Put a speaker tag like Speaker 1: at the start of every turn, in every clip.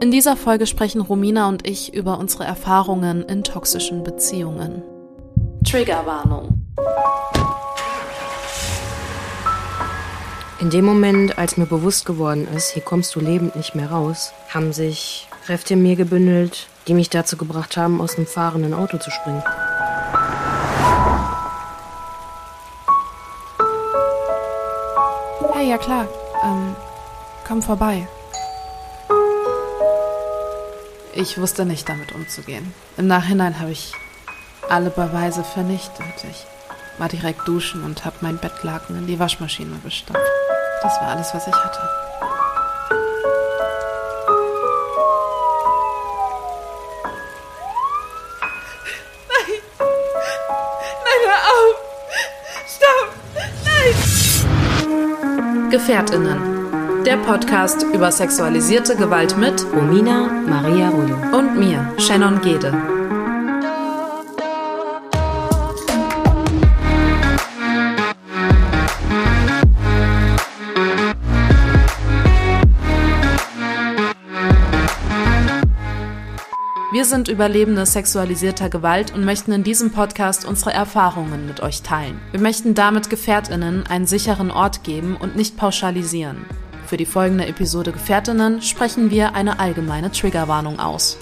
Speaker 1: In dieser Folge sprechen Romina und ich über unsere Erfahrungen in toxischen Beziehungen. Triggerwarnung.
Speaker 2: In dem Moment, als mir bewusst geworden ist, hier kommst du lebend nicht mehr raus, haben sich Kräfte in mir gebündelt, die mich dazu gebracht haben, aus einem fahrenden Auto zu springen.
Speaker 1: Hey, ja klar. Ähm, komm vorbei. Ich wusste nicht, damit umzugehen. Im Nachhinein habe ich alle Beweise vernichtet. Ich war direkt duschen und habe mein Bettlaken in die Waschmaschine gestopft. Das war alles, was ich hatte.
Speaker 3: Nein! Nein, hör auf! Stopp! Nein!
Speaker 1: Gefährtinnen. Der Podcast über sexualisierte Gewalt mit
Speaker 2: Romina Maria Rollo.
Speaker 1: und mir, Shannon Gede. Wir sind Überlebende sexualisierter Gewalt und möchten in diesem Podcast unsere Erfahrungen mit euch teilen. Wir möchten damit Gefährtinnen einen sicheren Ort geben und nicht pauschalisieren. Für die folgende Episode Gefährtinnen sprechen wir eine allgemeine Triggerwarnung aus.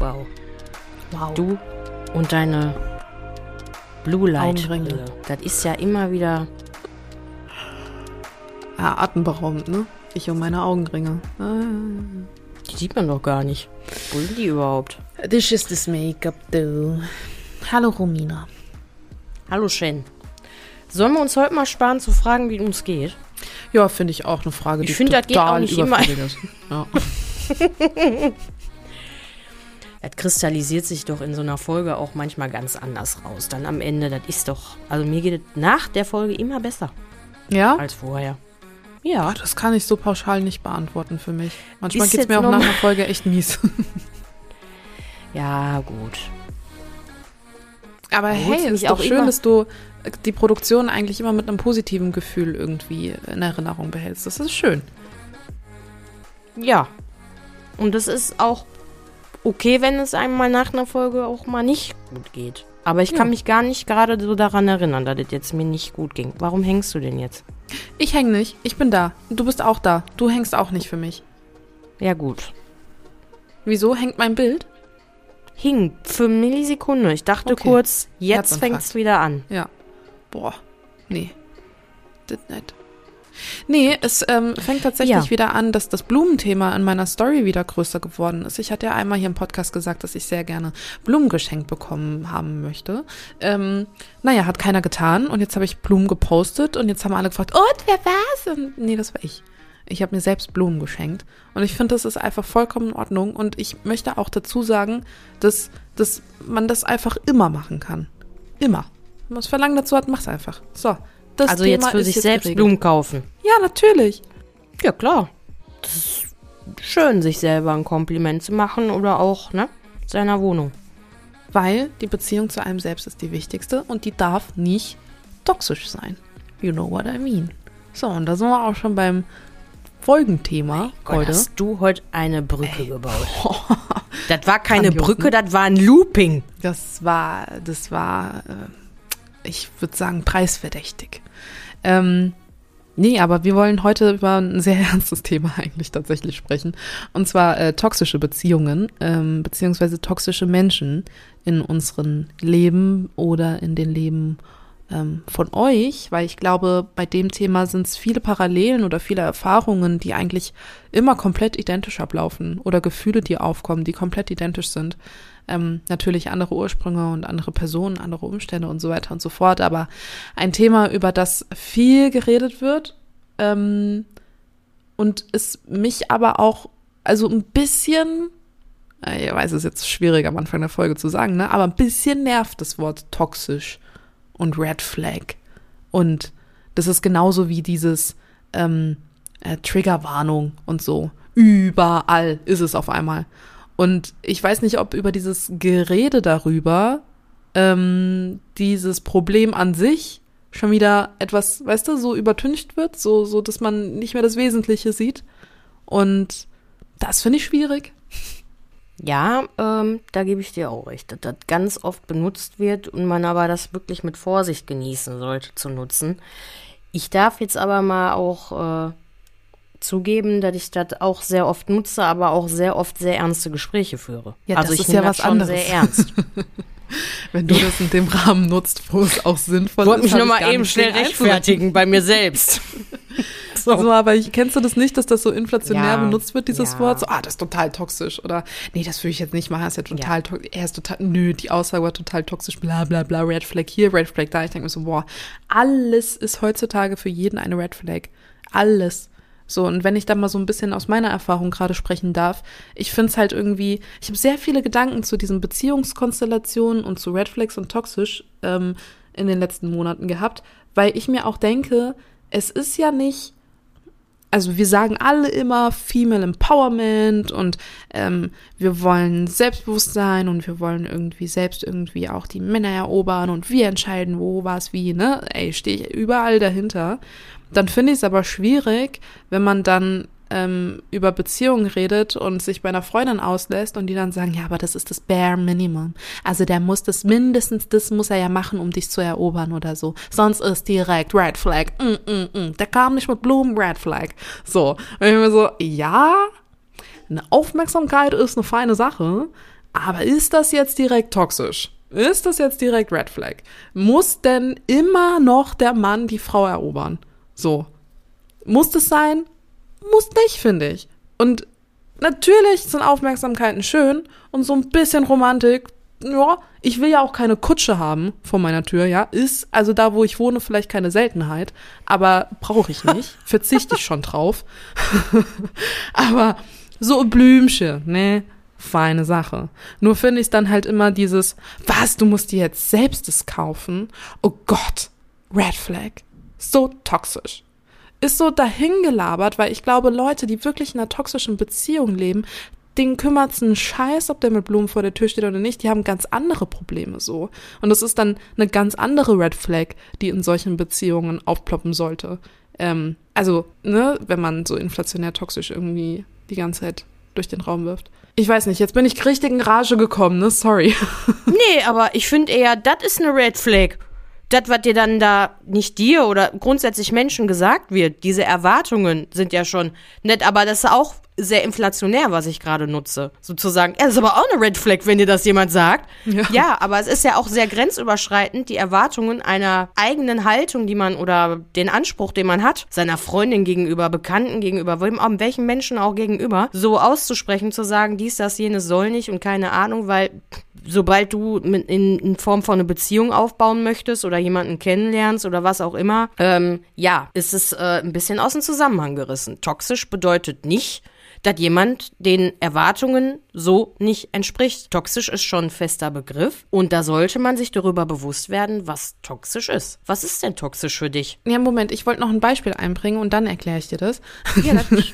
Speaker 2: Wow.
Speaker 1: Wow.
Speaker 2: Du und deine Blue Light
Speaker 1: Augenringe.
Speaker 2: Brille. Das ist ja immer wieder.
Speaker 1: Ja, atemberaubend, ne? Ich und meine Augenringe.
Speaker 2: Die sieht man doch gar nicht. Wo sind die überhaupt?
Speaker 1: This is this Make-up, du. Hallo, Romina.
Speaker 2: Hallo Shen. Sollen wir uns heute mal sparen zu fragen, wie uns geht?
Speaker 1: Ja, finde ich auch eine Frage,
Speaker 2: Ich
Speaker 1: die
Speaker 2: finde, das geht auch
Speaker 1: total
Speaker 2: nicht immer.
Speaker 1: ist. Ja.
Speaker 2: Das kristallisiert sich doch in so einer Folge auch manchmal ganz anders raus. Dann am Ende, das ist doch. Also mir geht es nach der Folge immer besser
Speaker 1: ja?
Speaker 2: als vorher. Ja.
Speaker 1: Oh, das kann ich so pauschal nicht beantworten für mich. Manchmal geht es mir auch nach einer Folge echt mies.
Speaker 2: Ja, gut.
Speaker 1: Aber hey, ist doch
Speaker 2: auch
Speaker 1: schön, dass du die Produktion eigentlich immer mit einem positiven Gefühl irgendwie in Erinnerung behältst. Das ist schön.
Speaker 2: Ja. Und es ist auch okay, wenn es einem mal nach einer Folge auch mal nicht gut geht. Aber ich kann
Speaker 1: Ja.
Speaker 2: mich gar nicht gerade so daran erinnern, dass es jetzt mir nicht gut ging. Warum hängst du denn jetzt?
Speaker 1: Ich häng nicht. Ich bin da. Du bist auch da. Du hängst auch nicht für mich.
Speaker 2: Ja, gut.
Speaker 1: Wieso hängt mein Bild?
Speaker 2: Hing für Millisekunde. Ich dachte
Speaker 1: Okay.
Speaker 2: kurz, jetzt fängt's wieder an.
Speaker 1: Ja. Boah. Nee. Das nicht. Nee, es ähm, fängt tatsächlich
Speaker 2: Ja.
Speaker 1: wieder an, dass das Blumenthema in meiner Story wieder größer geworden ist. Ich hatte ja einmal hier im Podcast gesagt, dass ich sehr gerne Blumen geschenkt bekommen haben möchte. Ähm, naja, hat keiner getan und jetzt habe ich Blumen gepostet und jetzt haben alle gefragt, und wer war's? Und nee, das war ich. Ich habe mir selbst Blumen geschenkt und ich finde, das ist einfach vollkommen in Ordnung und ich möchte auch dazu sagen, dass, dass man das einfach immer machen kann. Immer. Wenn man das Verlangen dazu hat, mach's einfach. So. Das
Speaker 2: also
Speaker 1: Thema
Speaker 2: jetzt für sich
Speaker 1: jetzt
Speaker 2: selbst
Speaker 1: geregelt.
Speaker 2: Blumen kaufen.
Speaker 1: Ja, natürlich.
Speaker 2: Ja, klar. Das ist schön, sich selber ein Kompliment zu machen oder auch, ne, seiner Wohnung.
Speaker 1: Weil die Beziehung zu einem selbst ist die wichtigste und die darf nicht toxisch sein. You know what I mean. So, und da sind wir auch schon beim Folgenthema
Speaker 2: Gott,
Speaker 1: heute.
Speaker 2: hast du heute eine Brücke gebaut. Das war keine Brücke, das war ein Looping.
Speaker 1: Das war, das war, äh, ich würde sagen, preisverdächtig. Ähm, nee, aber wir wollen heute über ein sehr ernstes Thema eigentlich tatsächlich sprechen. Und zwar äh, toxische Beziehungen, ähm, beziehungsweise toxische Menschen in unserem Leben oder in den Leben ähm, von euch, weil ich glaube, bei dem Thema sind es viele Parallelen oder viele Erfahrungen, die eigentlich immer komplett identisch ablaufen oder Gefühle, die aufkommen, die komplett identisch sind. Ähm, natürlich andere Ursprünge und andere Personen, andere Umstände und so weiter und so fort, aber ein Thema, über das viel geredet wird ähm, und es mich aber auch, also ein bisschen, äh, ich weiß, es ist jetzt schwierig am Anfang der Folge zu sagen, ne, aber ein bisschen nervt das Wort toxisch und Red Flag. Und das ist genauso wie dieses ähm, äh, Triggerwarnung und so. Überall ist es auf einmal. Und ich weiß nicht, ob über dieses Gerede darüber ähm, dieses Problem an sich schon wieder etwas, weißt du, so übertüncht wird, so, so, dass man nicht mehr das Wesentliche sieht. Und Das finde ich schwierig.
Speaker 2: Ja, ähm, da gebe ich dir auch recht, dass das ganz oft benutzt wird und man aber das wirklich mit Vorsicht genießen sollte zu nutzen. Ich darf jetzt aber mal auch äh, zugeben, dass ich das auch sehr oft nutze, aber auch sehr oft sehr ernste Gespräche führe.
Speaker 1: Ja,
Speaker 2: also
Speaker 1: das
Speaker 2: ich
Speaker 1: ist ja was
Speaker 2: das schon
Speaker 1: anderes.
Speaker 2: sehr ernst.
Speaker 1: Wenn du das in dem Rahmen nutzt, wo es auch sinnvoll
Speaker 2: Ich wollte
Speaker 1: ist.
Speaker 2: mich
Speaker 1: hab
Speaker 2: nur mal eben schnell rechtfertigen bei mir selbst.
Speaker 1: So. so, aber ich, kennst du das nicht, dass das so inflationär
Speaker 2: Ja,
Speaker 1: benutzt wird, dieses
Speaker 2: ja.
Speaker 1: Wort? So, ah, das ist total toxisch. Oder, nee, das würde ich jetzt nicht machen, das ist ja total
Speaker 2: Ja.
Speaker 1: toxisch. Er ist total, nö, die Aussage war total toxisch, bla, bla, bla, Red Flag hier, Red Flag da. Ich denke mir so, boah, alles ist heutzutage für jeden eine Red Flag. Alles. So, und wenn ich da mal so ein bisschen aus meiner Erfahrung gerade sprechen darf, ich finde es halt irgendwie, ich habe sehr viele Gedanken zu diesen Beziehungskonstellationen und zu Red Flags und toxisch ähm, in den letzten Monaten gehabt, weil ich mir auch denke, es ist ja nicht also wir sagen alle immer Female Empowerment und ähm, wir wollen Selbstbewusstsein und wir wollen irgendwie selbst irgendwie auch die Männer erobern und wir entscheiden, wo, was, wie, ne? Ey, stehe ich überall dahinter. Dann finde ich es aber schwierig, wenn man dann ähm, über Beziehungen redet und sich bei einer Freundin auslässt und die dann sagen, ja, aber das ist das bare minimum. Also der muss das mindestens, das muss er ja machen, um dich zu erobern oder so. Sonst ist direkt Red Flag. Mm, mm, mm. Der kam nicht mit Blumen, Red Flag. So. Und ich mir so, ja, eine Aufmerksamkeit ist eine feine Sache, aber ist das jetzt direkt toxisch? Ist das jetzt direkt Red Flag? Muss denn immer noch der Mann die Frau erobern? So. Muss das sein? Muss nicht, finde ich. Und natürlich sind Aufmerksamkeiten schön und so ein bisschen Romantik. Ja, ich will ja auch keine Kutsche haben vor meiner Tür, ja. Ist also da, wo ich wohne, vielleicht keine Seltenheit, aber brauche ich nicht. Verzichte ich schon drauf. aber so Blümchen, ne? Feine Sache. Nur finde ich dann halt immer dieses, was, du musst dir jetzt selbst es kaufen? Oh Gott, Red Flag. So toxisch ist so dahingelabert, weil ich glaube, Leute, die wirklich in einer toxischen Beziehung leben, denen kümmert's einen Scheiß, ob der mit Blumen vor der Tür steht oder nicht. Die haben ganz andere Probleme so. Und das ist dann eine ganz andere Red Flag, die in solchen Beziehungen aufploppen sollte. Ähm, also, ne, wenn man so inflationär toxisch irgendwie die ganze Zeit durch den Raum wirft. Ich weiß nicht, jetzt bin ich richtig in Rage gekommen, ne? Sorry.
Speaker 2: Nee, aber ich finde eher, das ist eine Red Flag. Das, was dir dann da nicht dir oder grundsätzlich Menschen gesagt wird, diese Erwartungen sind ja schon nett, aber das ist auch sehr inflationär, was ich gerade nutze. Sozusagen, ja, das ist aber auch eine Red Flag, wenn dir das jemand sagt.
Speaker 1: Ja.
Speaker 2: ja, aber es ist ja auch sehr grenzüberschreitend, die Erwartungen einer eigenen Haltung, die man oder den Anspruch, den man hat, seiner Freundin gegenüber, Bekannten gegenüber, wem, auch welchen Menschen auch gegenüber, so auszusprechen, zu sagen, dies, das, jenes soll nicht und keine Ahnung, weil sobald du in Form von einer Beziehung aufbauen möchtest oder jemanden kennenlernst oder was auch immer, ähm, ja, ist es äh, ein bisschen aus dem Zusammenhang gerissen. Toxisch bedeutet nicht, dass jemand den Erwartungen so nicht entspricht. Toxisch ist schon ein fester Begriff und da sollte man sich darüber bewusst werden, was toxisch ist. Was ist denn toxisch für dich?
Speaker 1: Ja, Moment, ich wollte noch ein Beispiel einbringen und dann erkläre ich dir das.
Speaker 2: Ja, ich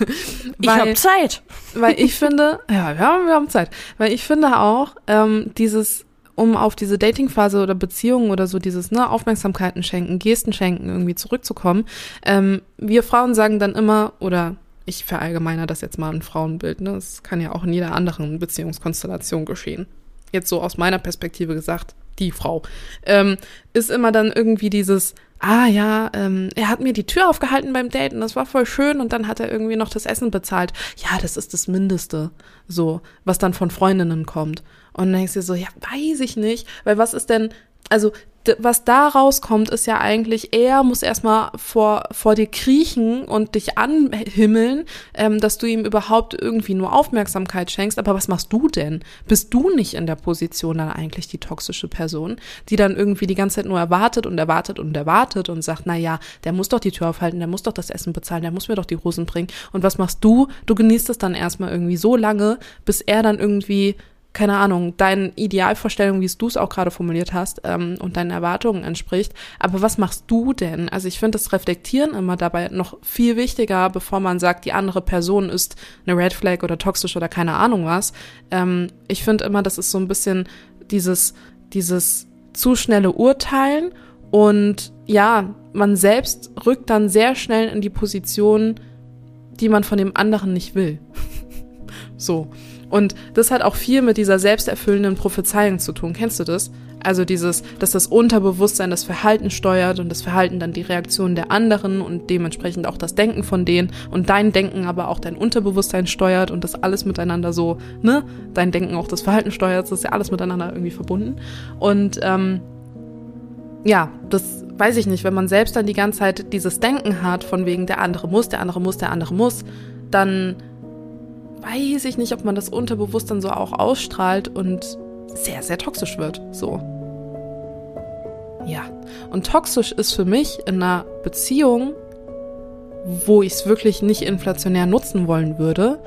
Speaker 1: Weil-
Speaker 2: habe Zeit.
Speaker 1: Weil ich finde, ja, wir haben, wir haben Zeit. Weil ich finde auch, ähm, dieses, um auf diese Datingphase oder Beziehungen oder so dieses, ne, Aufmerksamkeiten schenken, Gesten schenken, irgendwie zurückzukommen, ähm, wir Frauen sagen dann immer, oder ich verallgemeiner das jetzt mal ein Frauenbild, ne, das kann ja auch in jeder anderen Beziehungskonstellation geschehen. Jetzt so aus meiner Perspektive gesagt, die Frau, ähm, ist immer dann irgendwie dieses, ah ja, ähm, er hat mir die Tür aufgehalten beim Date und das war voll schön und dann hat er irgendwie noch das Essen bezahlt. Ja, das ist das Mindeste, so, was dann von Freundinnen kommt. Und dann denkst du so, ja, weiß ich nicht, weil was ist denn, also was da rauskommt, ist ja eigentlich, er muss erstmal vor, vor dir kriechen und dich anhimmeln, ähm, dass du ihm überhaupt irgendwie nur Aufmerksamkeit schenkst. Aber was machst du denn? Bist du nicht in der Position dann eigentlich die toxische Person, die dann irgendwie die ganze Zeit nur erwartet und erwartet und erwartet und sagt, na ja, der muss doch die Tür aufhalten, der muss doch das Essen bezahlen, der muss mir doch die Rosen bringen. Und was machst du? Du genießt es dann erstmal irgendwie so lange, bis er dann irgendwie keine Ahnung, deinen Idealvorstellungen, wie es du es auch gerade formuliert hast, ähm, und deinen Erwartungen entspricht. Aber was machst du denn? Also ich finde das Reflektieren immer dabei noch viel wichtiger, bevor man sagt, die andere Person ist eine Red Flag oder toxisch oder keine Ahnung was. Ähm, ich finde immer, das ist so ein bisschen dieses, dieses zu schnelle Urteilen und ja, man selbst rückt dann sehr schnell in die Position, die man von dem anderen nicht will. So. Und das hat auch viel mit dieser selbsterfüllenden Prophezeiung zu tun. Kennst du das? Also dieses, dass das Unterbewusstsein das Verhalten steuert und das Verhalten dann die Reaktion der anderen und dementsprechend auch das Denken von denen und dein Denken aber auch dein Unterbewusstsein steuert und das alles miteinander so, ne? Dein Denken auch das Verhalten steuert, das ist ja alles miteinander irgendwie verbunden. Und ähm, ja, das weiß ich nicht, wenn man selbst dann die ganze Zeit dieses Denken hat, von wegen der andere muss, der andere muss, der andere muss, dann weiß ich nicht, ob man das Unterbewusstsein so auch ausstrahlt und sehr, sehr toxisch wird. So. Ja. Und toxisch ist für mich in einer Beziehung, wo ich es wirklich nicht inflationär nutzen wollen würde,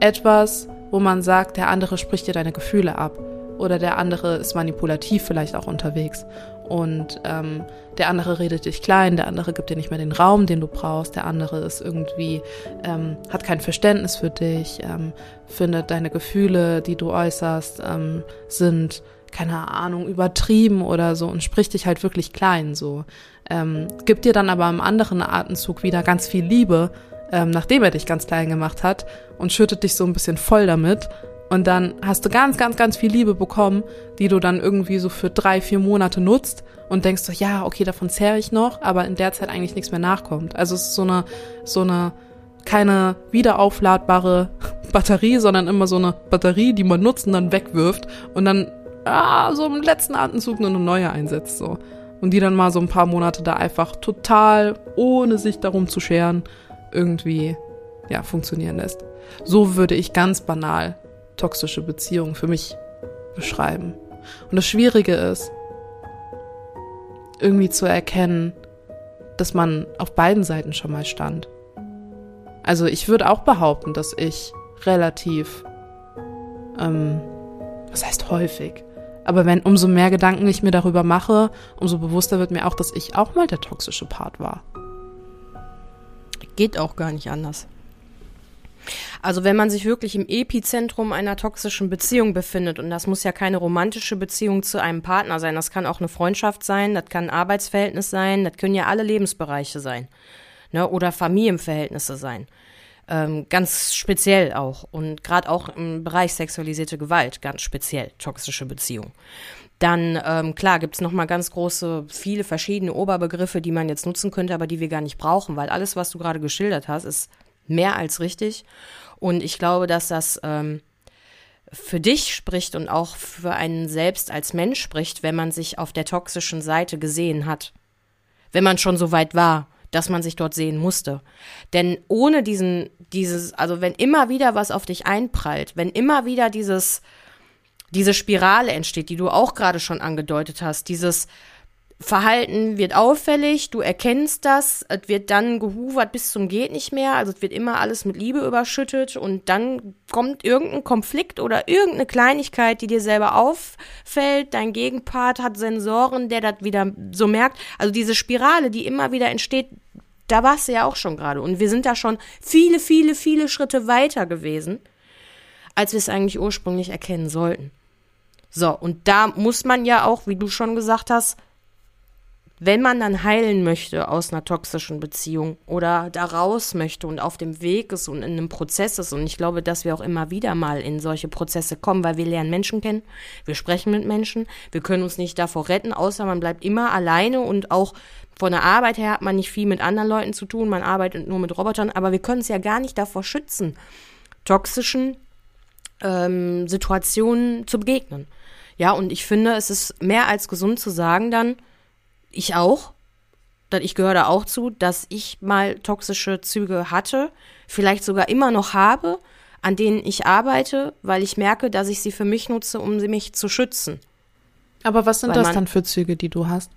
Speaker 1: etwas, wo man sagt, der andere spricht dir deine Gefühle ab. Oder der andere ist manipulativ vielleicht auch unterwegs und ähm, der andere redet dich klein, der andere gibt dir nicht mehr den Raum, den du brauchst, der andere ist irgendwie, ähm, hat kein Verständnis für dich, ähm, findet deine Gefühle, die du äußerst, ähm, sind, keine Ahnung, übertrieben oder so und spricht dich halt wirklich klein so. Ähm, gibt dir dann aber im anderen Atemzug wieder ganz viel Liebe, ähm, nachdem er dich ganz klein gemacht hat und schüttet dich so ein bisschen voll damit und dann hast du ganz, ganz, ganz viel Liebe bekommen, die du dann irgendwie so für drei, vier Monate nutzt und denkst so, ja, okay, davon zehre ich noch, aber in der Zeit eigentlich nichts mehr nachkommt. Also es ist so eine, so eine, keine wiederaufladbare Batterie, sondern immer so eine Batterie, die man nutzt und dann wegwirft und dann, ah, so im letzten Atemzug nur eine neue einsetzt, so. Und die dann mal so ein paar Monate da einfach total, ohne sich darum zu scheren, irgendwie, ja, funktionieren lässt. So würde ich ganz banal toxische Beziehung für mich beschreiben. Und das Schwierige ist, irgendwie zu erkennen, dass man auf beiden Seiten schon mal stand. Also ich würde auch behaupten, dass ich relativ, ähm, was heißt häufig, aber wenn umso mehr Gedanken ich mir darüber mache, umso bewusster wird mir auch, dass ich auch mal der toxische Part war.
Speaker 2: Geht auch gar nicht anders. Also wenn man sich wirklich im Epizentrum einer toxischen Beziehung befindet, und das muss ja keine romantische Beziehung zu einem Partner sein, das kann auch eine Freundschaft sein, das kann ein Arbeitsverhältnis sein, das können ja alle Lebensbereiche sein. Ne? Oder Familienverhältnisse sein. Ähm, ganz speziell auch. Und gerade auch im Bereich sexualisierte Gewalt, ganz speziell toxische Beziehung. Dann, ähm, klar, gibt's noch mal ganz große, viele verschiedene Oberbegriffe, die man jetzt nutzen könnte, aber die wir gar nicht brauchen, weil alles, was du gerade geschildert hast, ist mehr als richtig. Und ich glaube, dass das ähm, für dich spricht und auch für einen selbst als Mensch spricht, wenn man sich auf der toxischen Seite gesehen hat. Wenn man schon so weit war, dass man sich dort sehen musste. Denn ohne diesen, dieses, also wenn immer wieder was auf dich einprallt, wenn immer wieder dieses, diese Spirale entsteht, die du auch gerade schon angedeutet hast, dieses, Verhalten wird auffällig, du erkennst das, es wird dann gehuvert bis zum geht nicht mehr, also es wird immer alles mit Liebe überschüttet und dann kommt irgendein Konflikt oder irgendeine Kleinigkeit, die dir selber auffällt, dein Gegenpart hat Sensoren, der das wieder so merkt, also diese Spirale, die immer wieder entsteht, da warst du ja auch schon gerade und wir sind da schon viele, viele, viele Schritte weiter gewesen, als wir es eigentlich ursprünglich erkennen sollten. So, und da muss man ja auch, wie du schon gesagt hast, wenn man dann heilen möchte aus einer toxischen Beziehung oder da raus möchte und auf dem Weg ist und in einem Prozess ist, und ich glaube, dass wir auch immer wieder mal in solche Prozesse kommen, weil wir lernen Menschen kennen, wir sprechen mit Menschen, wir können uns nicht davor retten, außer man bleibt immer alleine und auch von der Arbeit her hat man nicht viel mit anderen Leuten zu tun, man arbeitet nur mit Robotern, aber wir können es ja gar nicht davor schützen, toxischen ähm, Situationen zu begegnen. Ja, und ich finde, es ist mehr als gesund zu sagen dann, ich auch, ich gehöre da auch zu, dass ich mal toxische Züge hatte, vielleicht sogar immer noch habe, an denen ich arbeite, weil ich merke, dass ich sie für mich nutze, um sie mich zu schützen.
Speaker 1: Aber was sind weil das dann für Züge, die du hast?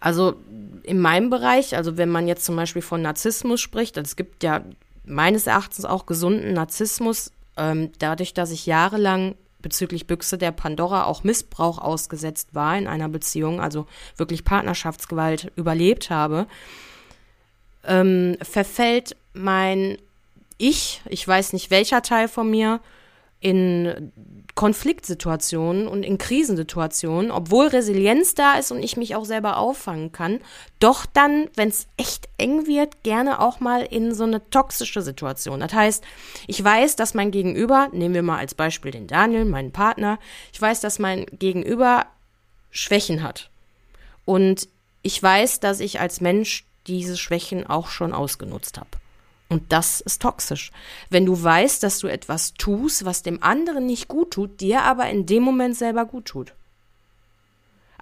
Speaker 2: Also in meinem Bereich, also wenn man jetzt zum Beispiel von Narzissmus spricht, also es gibt ja meines Erachtens auch gesunden Narzissmus, ähm, dadurch, dass ich jahrelang bezüglich Büchse der Pandora auch Missbrauch ausgesetzt war in einer Beziehung, also wirklich Partnerschaftsgewalt überlebt habe, ähm, verfällt mein Ich, ich weiß nicht welcher Teil von mir, in Konfliktsituationen und in Krisensituationen, obwohl Resilienz da ist und ich mich auch selber auffangen kann, doch dann, wenn es echt eng wird, gerne auch mal in so eine toxische Situation. Das heißt, ich weiß, dass mein Gegenüber, nehmen wir mal als Beispiel den Daniel, meinen Partner, ich weiß, dass mein Gegenüber Schwächen hat. Und ich weiß, dass ich als Mensch diese Schwächen auch schon ausgenutzt habe. Und das ist toxisch. Wenn du weißt, dass du etwas tust, was dem anderen nicht gut tut, dir aber in dem Moment selber gut tut.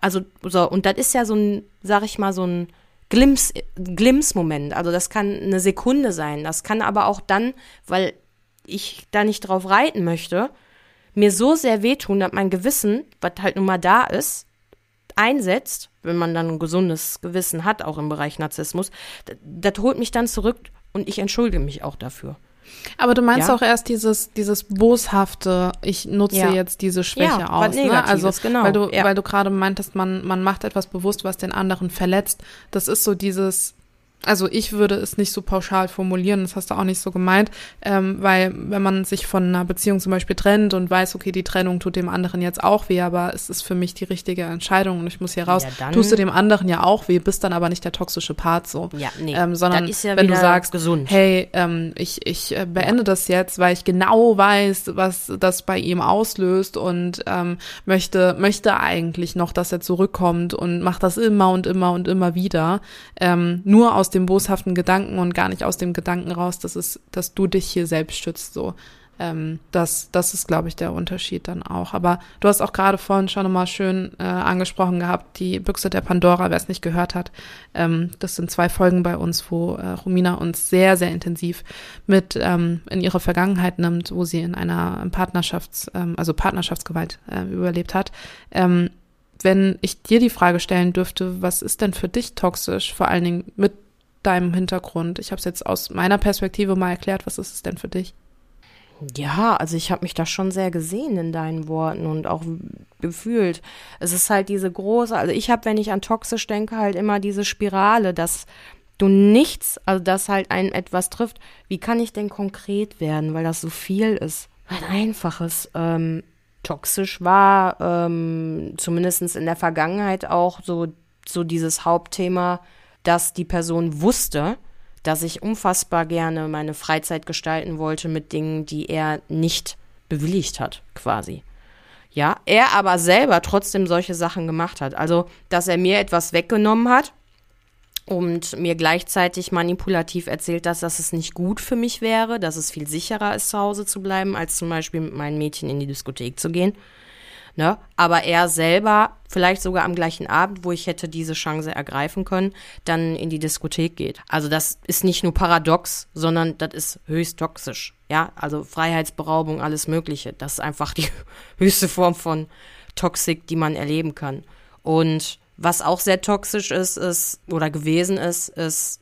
Speaker 2: Also, so, und das ist ja so ein, sag ich mal, so ein Glimps, Glimpsmoment. Also, das kann eine Sekunde sein. Das kann aber auch dann, weil ich da nicht drauf reiten möchte, mir so sehr wehtun, dass mein Gewissen, was halt nun mal da ist, einsetzt, wenn man dann ein gesundes Gewissen hat, auch im Bereich Narzissmus, das, das holt mich dann zurück und ich entschuldige mich auch dafür.
Speaker 1: Aber du meinst
Speaker 2: Ja.
Speaker 1: auch erst dieses, dieses boshafte, ich nutze
Speaker 2: Ja.
Speaker 1: jetzt diese Schwäche
Speaker 2: Ja,
Speaker 1: aus. Ne? Also,
Speaker 2: genau.
Speaker 1: weil du, weil du gerade meintest, man, man macht etwas bewusst, was den anderen verletzt. Das ist so dieses, also ich würde es nicht so pauschal formulieren, das hast du auch nicht so gemeint, ähm, weil wenn man sich von einer Beziehung zum Beispiel trennt und weiß, okay, die Trennung tut dem anderen jetzt auch weh, aber es ist für mich die richtige Entscheidung und ich muss hier raus,
Speaker 2: Ja,
Speaker 1: tust du dem anderen ja auch weh, bist dann aber nicht der toxische Part so.
Speaker 2: Ja, nee,
Speaker 1: ähm, sondern
Speaker 2: ja
Speaker 1: wenn du sagst,
Speaker 2: gesund.
Speaker 1: hey, ähm, ich, ich äh, beende das jetzt, weil ich genau weiß, was das bei ihm auslöst und ähm, möchte, möchte eigentlich noch, dass er zurückkommt und macht das immer und immer und immer wieder. Ähm, nur aus dem boshaften Gedanken und gar nicht aus dem Gedanken raus, dass es, dass du dich hier selbst schützt, so. Ähm, das, das ist, glaube ich, der Unterschied dann auch. Aber du hast auch gerade vorhin schon nochmal schön äh, angesprochen gehabt, die Büchse der Pandora, wer es nicht gehört hat. Ähm, das sind zwei Folgen bei uns, wo äh, Romina uns sehr, sehr intensiv mit ähm, in ihre Vergangenheit nimmt, wo sie in einer Partnerschafts-, ähm, also Partnerschaftsgewalt äh, überlebt hat. Ähm, wenn ich dir die Frage stellen dürfte, was ist denn für dich toxisch, vor allen Dingen mit deinem Hintergrund? Ich habe es jetzt aus meiner Perspektive mal erklärt, was ist es denn für dich?
Speaker 2: Ja, also ich habe mich da schon sehr gesehen in deinen Worten und auch gefühlt. Es ist halt diese große, also ich habe, wenn ich an toxisch denke, halt immer diese Spirale, dass du nichts, also dass halt einen etwas trifft. Wie kann ich denn konkret werden, weil das so viel ist? Ein einfaches. Ähm, toxisch war, ähm, zumindest in der Vergangenheit auch so, so dieses Hauptthema, dass die Person wusste, dass ich unfassbar gerne meine Freizeit gestalten wollte mit Dingen, die er nicht bewilligt hat, quasi. Ja, er aber selber trotzdem solche Sachen gemacht hat. Also, dass er mir etwas weggenommen hat und mir gleichzeitig manipulativ erzählt, dass das es nicht gut für mich wäre, dass es viel sicherer ist, zu Hause zu bleiben, als zum Beispiel mit meinen Mädchen in die Diskothek zu gehen. Ne? Aber er selber, vielleicht sogar am gleichen Abend, wo ich hätte diese Chance ergreifen können, dann in die Diskothek geht. Also das ist nicht nur paradox, sondern das ist höchst toxisch. Ja, also Freiheitsberaubung, alles Mögliche. Das ist einfach die höchste Form von Toxik, die man erleben kann. Und was auch sehr toxisch ist, ist, oder gewesen ist, ist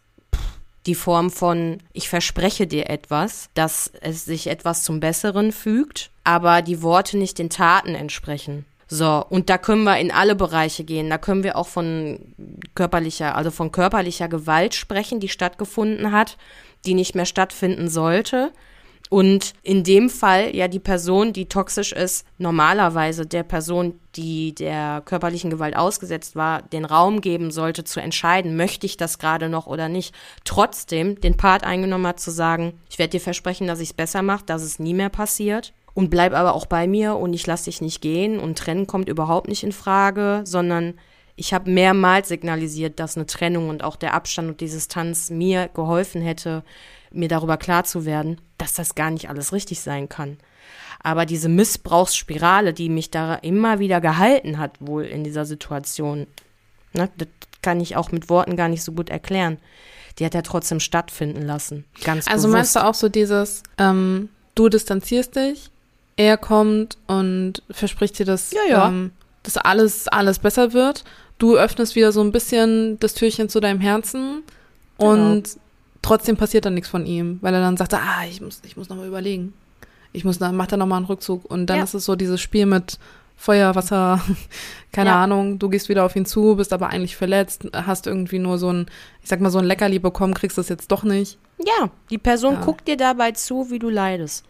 Speaker 2: die Form von, ich verspreche dir etwas, dass es sich etwas zum Besseren fügt, aber die Worte nicht den Taten entsprechen. So, und da können wir in alle Bereiche gehen. Da können wir auch von körperlicher, also von körperlicher Gewalt sprechen, die stattgefunden hat, die nicht mehr stattfinden sollte. Und in dem Fall ja die Person, die toxisch ist, normalerweise der Person, die der körperlichen Gewalt ausgesetzt war, den Raum geben sollte zu entscheiden, möchte ich das gerade noch oder nicht. Trotzdem den Part eingenommen hat zu sagen, ich werde dir versprechen, dass ich es besser mache, dass es nie mehr passiert. Und bleib aber auch bei mir und ich lasse dich nicht gehen und trennen kommt überhaupt nicht in Frage, sondern ich habe mehrmals signalisiert, dass eine Trennung und auch der Abstand und die Distanz mir geholfen hätte, mir darüber klar zu werden, dass das gar nicht alles richtig sein kann. Aber diese Missbrauchsspirale, die mich da immer wieder gehalten hat, wohl in dieser Situation, ne, das kann ich auch mit Worten gar nicht so gut erklären. Die hat er trotzdem stattfinden lassen. Ganz
Speaker 1: Also
Speaker 2: bewusst.
Speaker 1: meinst du auch so dieses, ähm, du distanzierst dich, er kommt und verspricht dir, dass,
Speaker 2: Ja, ja.
Speaker 1: Ähm, dass alles, alles besser wird. Du öffnest wieder so ein bisschen das Türchen zu deinem Herzen
Speaker 2: Genau.
Speaker 1: und trotzdem passiert dann nichts von ihm, weil er dann sagt, ah, ich muss, ich muss nochmal überlegen. Ich muss, dann macht er nochmal einen Rückzug und dann
Speaker 2: Ja.
Speaker 1: ist es so dieses Spiel mit Feuer, Wasser, keine
Speaker 2: Ja.
Speaker 1: Ahnung, du gehst wieder auf ihn zu, bist aber eigentlich verletzt, hast irgendwie nur so ein, ich sag mal, so ein Leckerli bekommen, kriegst es jetzt doch nicht.
Speaker 2: Ja, die Person
Speaker 1: Ja.
Speaker 2: guckt dir dabei zu, wie du leidest.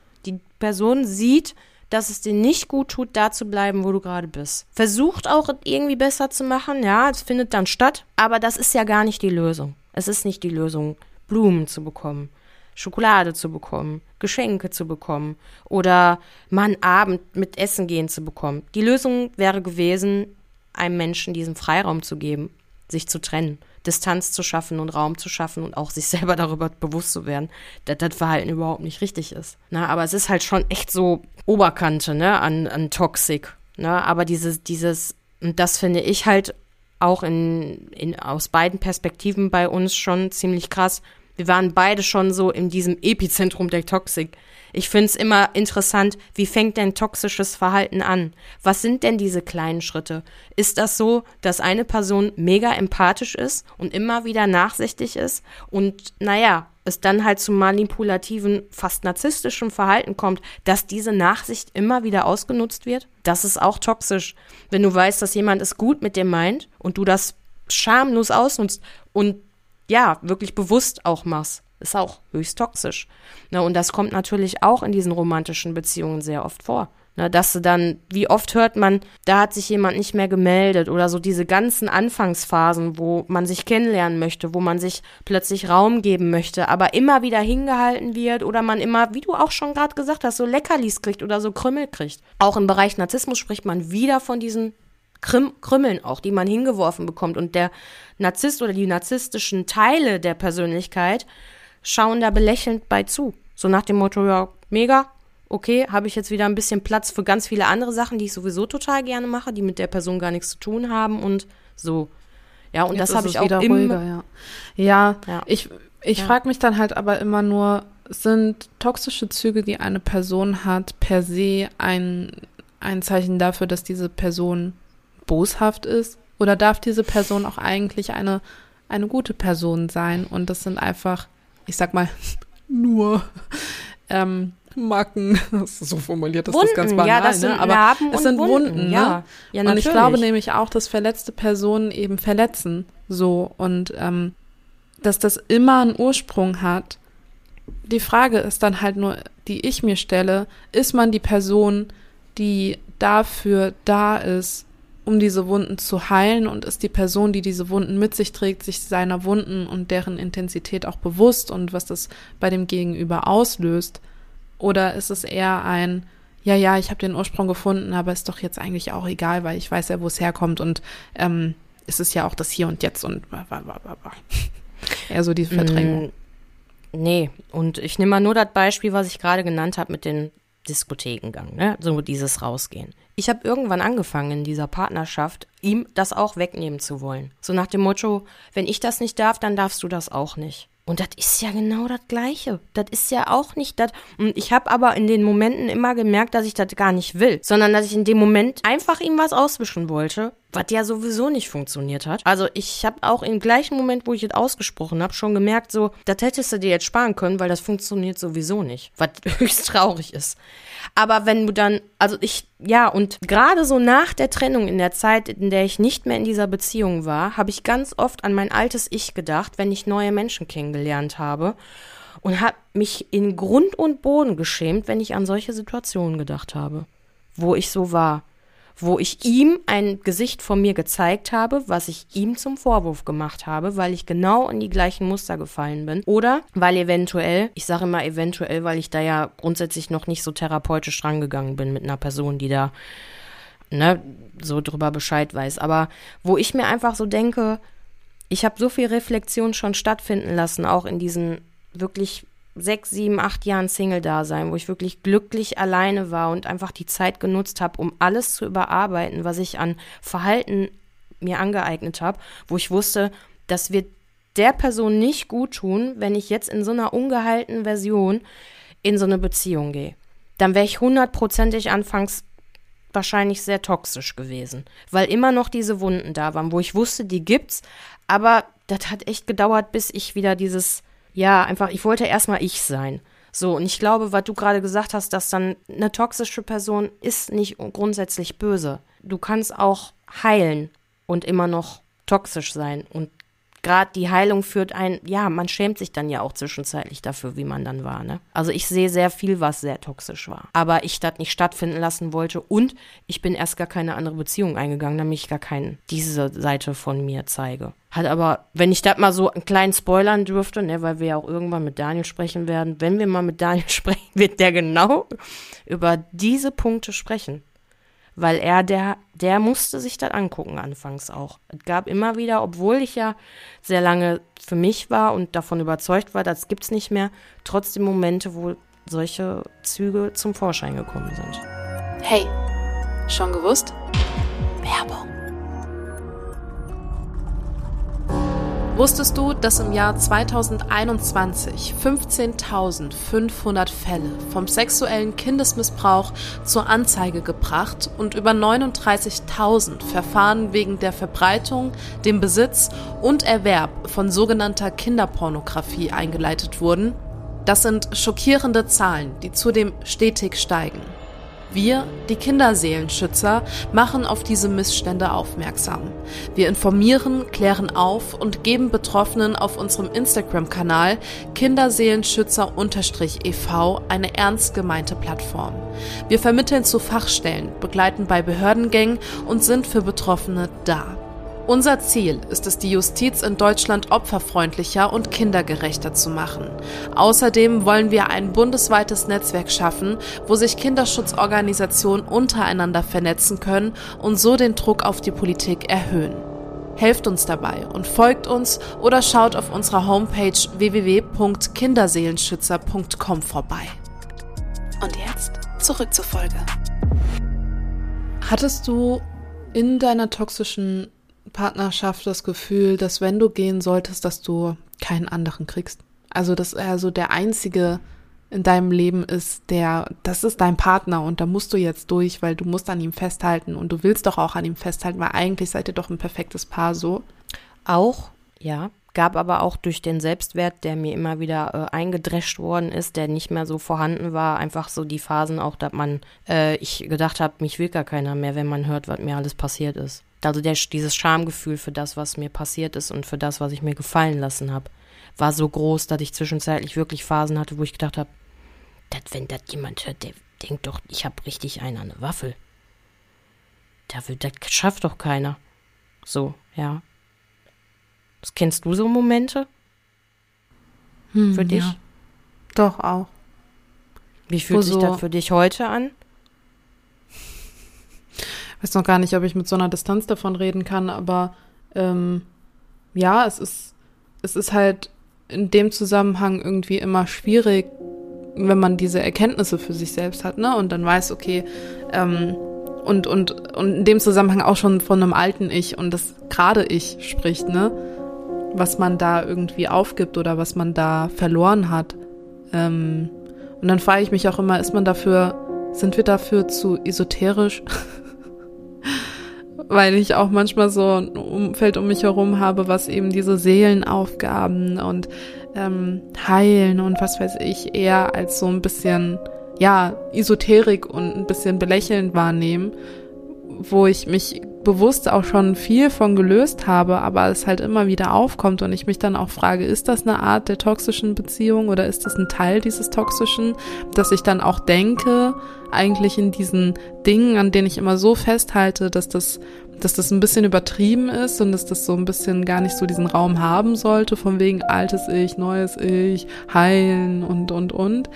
Speaker 2: Person sieht, dass es dir nicht gut tut, da zu bleiben, wo du gerade bist. Versucht auch irgendwie besser zu machen, ja, es findet dann statt, aber das ist ja gar nicht die Lösung. Es ist nicht die Lösung, Blumen zu bekommen, Schokolade zu bekommen, Geschenke zu bekommen oder mal einen Abend mit Essen gehen zu bekommen. Die Lösung wäre gewesen, einem Menschen diesen Freiraum zu geben, sich zu trennen. Distanz zu schaffen und Raum zu schaffen und auch sich selber darüber bewusst zu werden, dass das Verhalten überhaupt nicht richtig ist. Na, aber es ist halt schon echt so Oberkante, ne, an, an Toxik. Ne? Aber dieses, dieses, und das finde ich halt auch in, in, aus beiden Perspektiven bei uns schon ziemlich krass. Wir waren beide schon so in diesem Epizentrum der Toxik. Ich finde es immer interessant, wie fängt denn toxisches Verhalten an? Was sind denn diese kleinen Schritte? Ist das so, dass eine Person mega empathisch ist und immer wieder nachsichtig ist und naja, es dann halt zu manipulativen, fast narzisstischen Verhalten kommt, dass diese Nachsicht immer wieder ausgenutzt wird? Das ist auch toxisch. Wenn du weißt, dass jemand es gut mit dir meint und du das schamlos ausnutzt und ja, wirklich bewusst auch machst ist auch höchst toxisch. Ne, und das kommt natürlich auch in diesen romantischen Beziehungen sehr oft vor. Ne, dass du dann, wie oft hört man, da hat sich jemand nicht mehr gemeldet oder so diese ganzen Anfangsphasen, wo man sich kennenlernen möchte, wo man sich plötzlich Raum geben möchte, aber immer wieder hingehalten wird oder man immer, wie du auch schon gerade gesagt hast, so Leckerlis kriegt oder so Krümmel kriegt. Auch im Bereich Narzissmus spricht man wieder von diesen Krüm Krümmeln auch, die man hingeworfen bekommt und der Narzisst oder die narzisstischen Teile der Persönlichkeit schauen da belächelnd bei zu. So nach dem Motto, ja, mega, okay, habe ich jetzt wieder ein bisschen Platz für ganz viele andere Sachen, die ich sowieso total gerne mache, die mit der Person gar nichts zu tun haben und so. Ja, und jetzt das habe ich auch immer. Ruhiger,
Speaker 1: ja. ja, ja, ich, ich ja. frage mich dann halt aber immer nur, sind toxische Züge, die eine Person hat, per se ein, ein Zeichen dafür, dass diese Person boshaft ist? Oder darf diese Person auch eigentlich eine, eine gute Person sein? Und das sind einfach ich sag mal, nur ähm, Macken, so formuliert das
Speaker 2: Wunden,
Speaker 1: ist ganz banal,
Speaker 2: ja, das
Speaker 1: ne?
Speaker 2: sind
Speaker 1: aber
Speaker 2: Narben
Speaker 1: es sind
Speaker 2: Wunden,
Speaker 1: Wunden,
Speaker 2: ja.
Speaker 1: ne?
Speaker 2: Ja,
Speaker 1: und ich glaube nämlich auch, dass verletzte Personen eben verletzen, so und ähm, dass das immer einen Ursprung hat. Die Frage ist dann halt nur, die ich mir stelle, ist man die Person, die dafür da ist, um diese Wunden zu heilen und ist die Person, die diese Wunden mit sich trägt, sich seiner Wunden und deren Intensität auch bewusst und was das bei dem Gegenüber auslöst? Oder ist es eher ein, ja, ja, ich habe den Ursprung gefunden, aber ist doch jetzt eigentlich auch egal, weil ich weiß ja, wo es herkommt und ähm, es ist ja auch das Hier und Jetzt und eher so diese Verdrängung. Mm,
Speaker 2: nee, und ich nehme mal nur das Beispiel, was ich gerade genannt habe mit den Diskothekengang, ne? So dieses Rausgehen. Ich habe irgendwann angefangen in dieser Partnerschaft, ihm das auch wegnehmen zu wollen. So nach dem Motto, wenn ich das nicht darf, dann darfst du das auch nicht. Und das ist ja genau das Gleiche. Das ist ja auch nicht das. Und ich habe aber in den Momenten immer gemerkt, dass ich das gar nicht will, sondern dass ich in dem Moment einfach ihm was auswischen wollte, was ja sowieso nicht funktioniert hat. Also ich habe auch im gleichen Moment, wo ich es ausgesprochen habe, schon gemerkt, so, das hättest du dir jetzt sparen können, weil das funktioniert sowieso nicht, was höchst traurig ist. Aber wenn du dann, also ich, ja, und gerade so nach der Trennung in der Zeit, in der ich nicht mehr in dieser Beziehung war, habe ich ganz oft an mein altes Ich gedacht, wenn ich neue Menschen kennengelernt habe und habe mich in Grund und Boden geschämt, wenn ich an solche Situationen gedacht habe, wo ich so war wo ich ihm ein Gesicht von mir gezeigt habe, was ich ihm zum Vorwurf gemacht habe, weil ich genau in die gleichen Muster gefallen bin. Oder weil eventuell, ich sage immer eventuell, weil ich da ja grundsätzlich noch nicht so therapeutisch rangegangen bin mit einer Person, die da ne, so drüber Bescheid weiß. Aber wo ich mir einfach so denke, ich habe so viel Reflexion schon stattfinden lassen, auch in diesen wirklich sechs, sieben, acht Jahren Single-Dasein, wo ich wirklich glücklich alleine war und einfach die Zeit genutzt habe, um alles zu überarbeiten, was ich an Verhalten mir angeeignet habe, wo ich wusste, das wird der Person nicht gut tun, wenn ich jetzt in so einer ungehaltenen Version in so eine Beziehung gehe. Dann wäre ich hundertprozentig anfangs wahrscheinlich sehr toxisch gewesen, weil immer noch diese Wunden da waren, wo ich wusste, die gibt's, aber das hat echt gedauert, bis ich wieder dieses ja, einfach, ich wollte erstmal ich sein. So, und ich glaube, was du gerade gesagt hast, dass dann eine toxische Person ist nicht grundsätzlich böse. Du kannst auch heilen und immer noch toxisch sein und gerade die Heilung führt ein, ja, man schämt sich dann ja auch zwischenzeitlich dafür, wie man dann war. Ne? Also ich sehe sehr viel, was sehr toxisch war. Aber ich das nicht stattfinden lassen wollte und ich bin erst gar keine andere Beziehung eingegangen, damit ich gar keine diese Seite von mir zeige. Hat aber, wenn ich das mal so einen kleinen spoilern dürfte, ne, weil wir ja auch irgendwann mit Daniel sprechen werden, wenn wir mal mit Daniel sprechen, wird der genau über diese Punkte sprechen weil er der, der musste sich das angucken anfangs auch. Es gab immer wieder, obwohl ich ja sehr lange für mich war und davon überzeugt war, das gibt's nicht mehr, trotzdem Momente, wo solche Züge zum Vorschein gekommen sind.
Speaker 1: Hey, schon gewusst? Werbung. Wusstest du, dass im Jahr 2021 15.500 Fälle vom sexuellen Kindesmissbrauch zur Anzeige gebracht und über 39.000 Verfahren wegen der Verbreitung, dem Besitz und Erwerb von sogenannter Kinderpornografie eingeleitet wurden? Das sind schockierende Zahlen, die zudem stetig steigen. Wir, die Kinderseelenschützer, machen auf diese Missstände aufmerksam. Wir informieren, klären auf und geben Betroffenen auf unserem Instagram-Kanal Kinderseelenschützer-e.v eine ernst gemeinte Plattform. Wir vermitteln zu Fachstellen, begleiten bei Behördengängen und sind für Betroffene da. Unser Ziel ist es, die Justiz in Deutschland opferfreundlicher und kindergerechter zu machen. Außerdem wollen wir ein bundesweites Netzwerk schaffen, wo sich Kinderschutzorganisationen untereinander vernetzen können und so den Druck auf die Politik erhöhen. Helft uns dabei und folgt uns oder schaut auf unserer Homepage www.kinderseelenschützer.com vorbei. Und jetzt zurück zur Folge. Hattest du in deiner toxischen Partnerschaft das Gefühl, dass wenn du gehen solltest, dass du keinen anderen kriegst. Also, dass er so der einzige in deinem Leben ist, der, das ist dein Partner und da musst du jetzt durch, weil du musst an ihm festhalten und du willst doch auch an ihm festhalten, weil eigentlich seid ihr doch ein perfektes Paar so.
Speaker 2: Auch, ja, gab aber auch durch den Selbstwert, der mir immer wieder äh, eingedrescht worden ist, der nicht mehr so vorhanden war, einfach so die Phasen auch, dass man, äh, ich gedacht habe, mich will gar keiner mehr, wenn man hört, was mir alles passiert ist. Also der, dieses Schamgefühl für das, was mir passiert ist und für das, was ich mir gefallen lassen habe, war so groß, dass ich zwischenzeitlich wirklich Phasen hatte, wo ich gedacht habe, wenn das jemand hört, der denkt doch, ich habe richtig einen an der Waffel. Das, das schafft doch keiner. So, ja. Das kennst du so Momente?
Speaker 1: Hm, für dich? Ja. Doch, auch.
Speaker 2: Wie fühlt Wo sich so das für dich heute an?
Speaker 1: Weiß noch gar nicht, ob ich mit so einer Distanz davon reden kann, aber ähm, ja, es ist, es ist halt in dem Zusammenhang irgendwie immer schwierig, wenn man diese Erkenntnisse für sich selbst hat, ne? Und dann weiß, okay, ähm, und, und, und in dem Zusammenhang auch schon von einem alten Ich und das gerade Ich spricht, ne? Was man da irgendwie aufgibt oder was man da verloren hat. Ähm, und dann frage ich mich auch immer, ist man dafür, sind wir dafür zu esoterisch? weil ich auch manchmal so ein Umfeld um mich herum habe, was eben diese Seelenaufgaben und ähm, Heilen und was weiß ich eher als so ein bisschen, ja, Esoterik und ein bisschen belächelnd wahrnehmen, wo ich mich bewusst auch schon viel von gelöst habe, aber es halt immer wieder aufkommt und ich mich dann auch frage, ist das eine Art der toxischen Beziehung oder ist das ein Teil dieses toxischen, dass ich dann auch denke, eigentlich in diesen Dingen, an denen ich immer so festhalte, dass das dass das ein bisschen übertrieben ist und dass das so ein bisschen gar nicht so diesen Raum haben sollte, von wegen altes Ich, neues Ich, heilen und, und, und.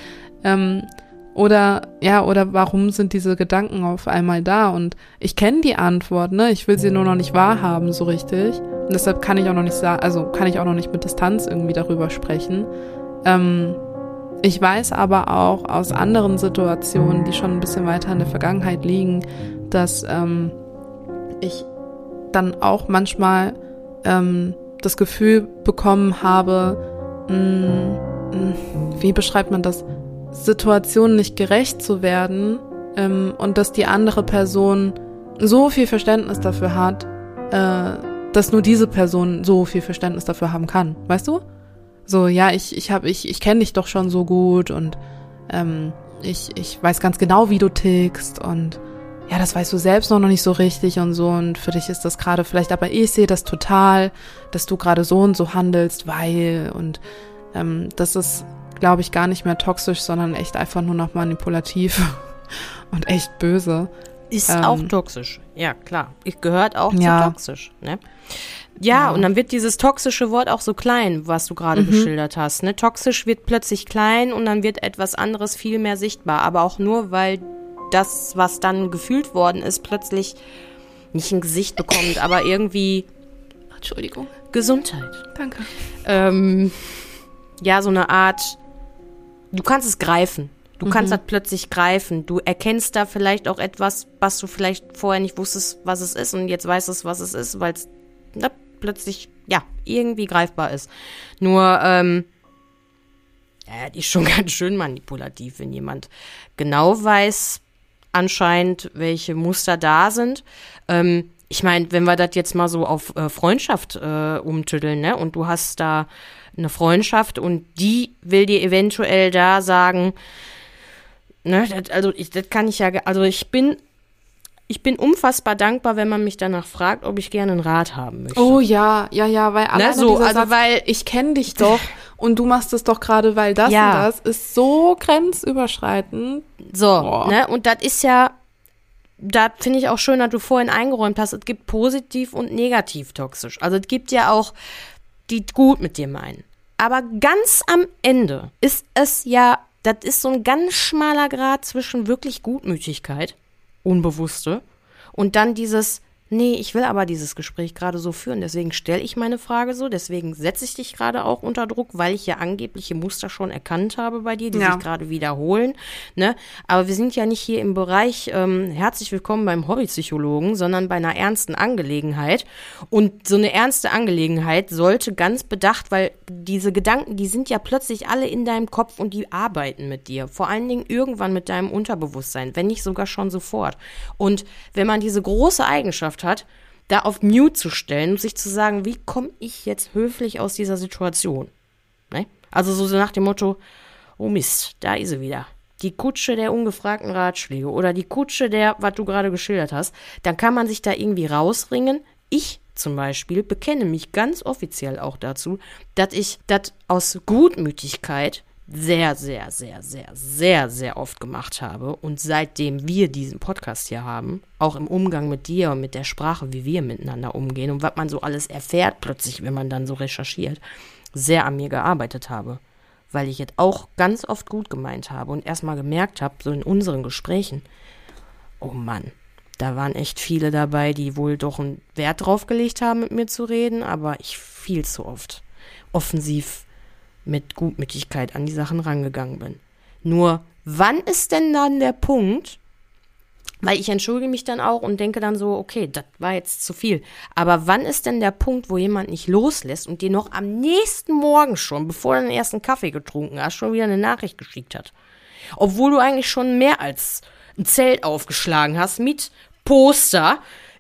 Speaker 1: Ähm, oder ja, oder warum sind diese Gedanken auf einmal da? Und ich kenne die Antwort, ne? Ich will sie nur noch nicht wahrhaben, so richtig. Und deshalb kann ich auch noch nicht sagen, also kann ich auch noch nicht mit Distanz irgendwie darüber sprechen. Ähm, ich weiß aber auch aus anderen Situationen, die schon ein bisschen weiter in der Vergangenheit liegen, dass ähm, ich dann auch manchmal ähm, das Gefühl bekommen habe, mh, mm, mh, mm, wie beschreibt man das? Situationen nicht gerecht zu werden ähm, und dass die andere Person so viel Verständnis dafür hat, äh, dass nur diese Person so viel Verständnis dafür haben kann, weißt du? So, ja, ich, ich hab, ich, ich kenne dich doch schon so gut und ähm, ich, ich weiß ganz genau, wie du tickst und ja, das weißt du selbst noch nicht so richtig und so und für dich ist das gerade vielleicht, aber ich sehe das total, dass du gerade so und so handelst, weil und ähm, das ist, glaube ich, gar nicht mehr toxisch, sondern echt einfach nur noch manipulativ und echt böse.
Speaker 2: Ist
Speaker 1: Ähm,
Speaker 2: auch toxisch. Ja, klar. Ich gehört auch
Speaker 1: Ja.
Speaker 2: zu toxisch, ne? Ja, und dann wird dieses toxische Wort auch so klein, was du gerade geschildert hast. Ne? Toxisch wird plötzlich klein und dann wird etwas anderes viel mehr sichtbar. Aber auch nur, weil das, was dann gefühlt worden ist, plötzlich nicht ein Gesicht bekommt, aber irgendwie
Speaker 1: Entschuldigung.
Speaker 2: Gesundheit.
Speaker 1: Danke.
Speaker 2: ähm, ja, so eine Art, du kannst es greifen. Du
Speaker 1: Mhm.
Speaker 2: kannst das plötzlich greifen. Du erkennst da vielleicht auch etwas, was du vielleicht vorher nicht wusstest, was es ist und jetzt weißt es, was es ist, weil es na, plötzlich, ja, irgendwie greifbar ist. Nur, ähm, ja, die ist schon ganz schön manipulativ, wenn jemand genau weiß, anscheinend, welche Muster da sind. Ähm, ich meine, wenn wir das jetzt mal so auf äh, Freundschaft äh, umtütteln, ne? Und du hast da eine Freundschaft und die will dir eventuell da sagen, ne, das, also ich, das kann ich ja, also ich bin, ich bin unfassbar dankbar, wenn man mich danach fragt, ob ich gerne einen Rat haben möchte.
Speaker 1: Oh ja, ja, ja, weil alleine
Speaker 2: so, also
Speaker 1: Satz,
Speaker 2: weil-
Speaker 1: ich kenne dich doch und du machst es doch gerade, weil das
Speaker 2: Ja.
Speaker 1: und das ist so grenzüberschreitend.
Speaker 2: So,
Speaker 1: Boah.
Speaker 2: ne? Und das ist ja, da finde ich auch schön, dass du vorhin eingeräumt hast, es gibt positiv und negativ toxisch. Also es gibt ja auch, die gut mit dir meinen. Aber ganz am Ende ist es ja, das ist so ein ganz schmaler Grad zwischen wirklich Gutmütigkeit, Unbewusste, und dann dieses, nee, ich will aber dieses Gespräch gerade so führen, deswegen stelle ich meine Frage so, deswegen setze ich dich gerade auch unter Druck, weil ich ja angebliche Muster schon erkannt habe bei dir, die
Speaker 1: Ja.
Speaker 2: sich gerade wiederholen. Ne? Aber wir sind ja nicht hier im Bereich ähm, herzlich willkommen beim Hobbypsychologen, sondern bei einer ernsten Angelegenheit. Und so eine ernste Angelegenheit sollte ganz bedacht, weil diese Gedanken, die sind ja plötzlich alle in deinem Kopf und die arbeiten mit dir. Vor allen Dingen irgendwann mit deinem Unterbewusstsein, wenn nicht sogar schon sofort. Und wenn man diese große Eigenschaft hat, da auf Mute zu stellen und sich zu sagen, wie komme ich jetzt höflich aus dieser Situation? Ne? Also so nach dem Motto, oh Mist, da ist sie wieder. Die Kutsche der ungefragten Ratschläge oder die Kutsche der, was du gerade geschildert hast, dann kann man sich da irgendwie rausringen. Ich zum Beispiel bekenne mich ganz offiziell auch dazu, dass ich das aus Gutmütigkeit sehr, sehr, sehr, sehr, sehr, sehr oft gemacht habe. Und seitdem wir diesen Podcast hier haben, auch im Umgang mit dir und mit der Sprache, wie wir miteinander umgehen und was man so alles erfährt plötzlich, wenn man dann so recherchiert, sehr an mir gearbeitet habe. Weil ich jetzt auch ganz oft gut gemeint habe und erstmal gemerkt habe, so in unseren Gesprächen, oh Mann, da waren echt viele dabei, die wohl doch einen Wert drauf gelegt haben, mit mir zu reden, aber ich viel zu oft offensiv mit Gutmütigkeit an die Sachen rangegangen bin. Nur, wann ist denn dann der Punkt, weil ich entschuldige mich dann auch und denke dann so, okay, das war jetzt zu viel. Aber wann ist denn der Punkt, wo jemand nicht loslässt und dir noch am nächsten Morgen schon, bevor du den ersten Kaffee getrunken hast, schon wieder eine Nachricht geschickt hat? Obwohl du eigentlich schon mehr als ein Zelt aufgeschlagen hast mit Poster.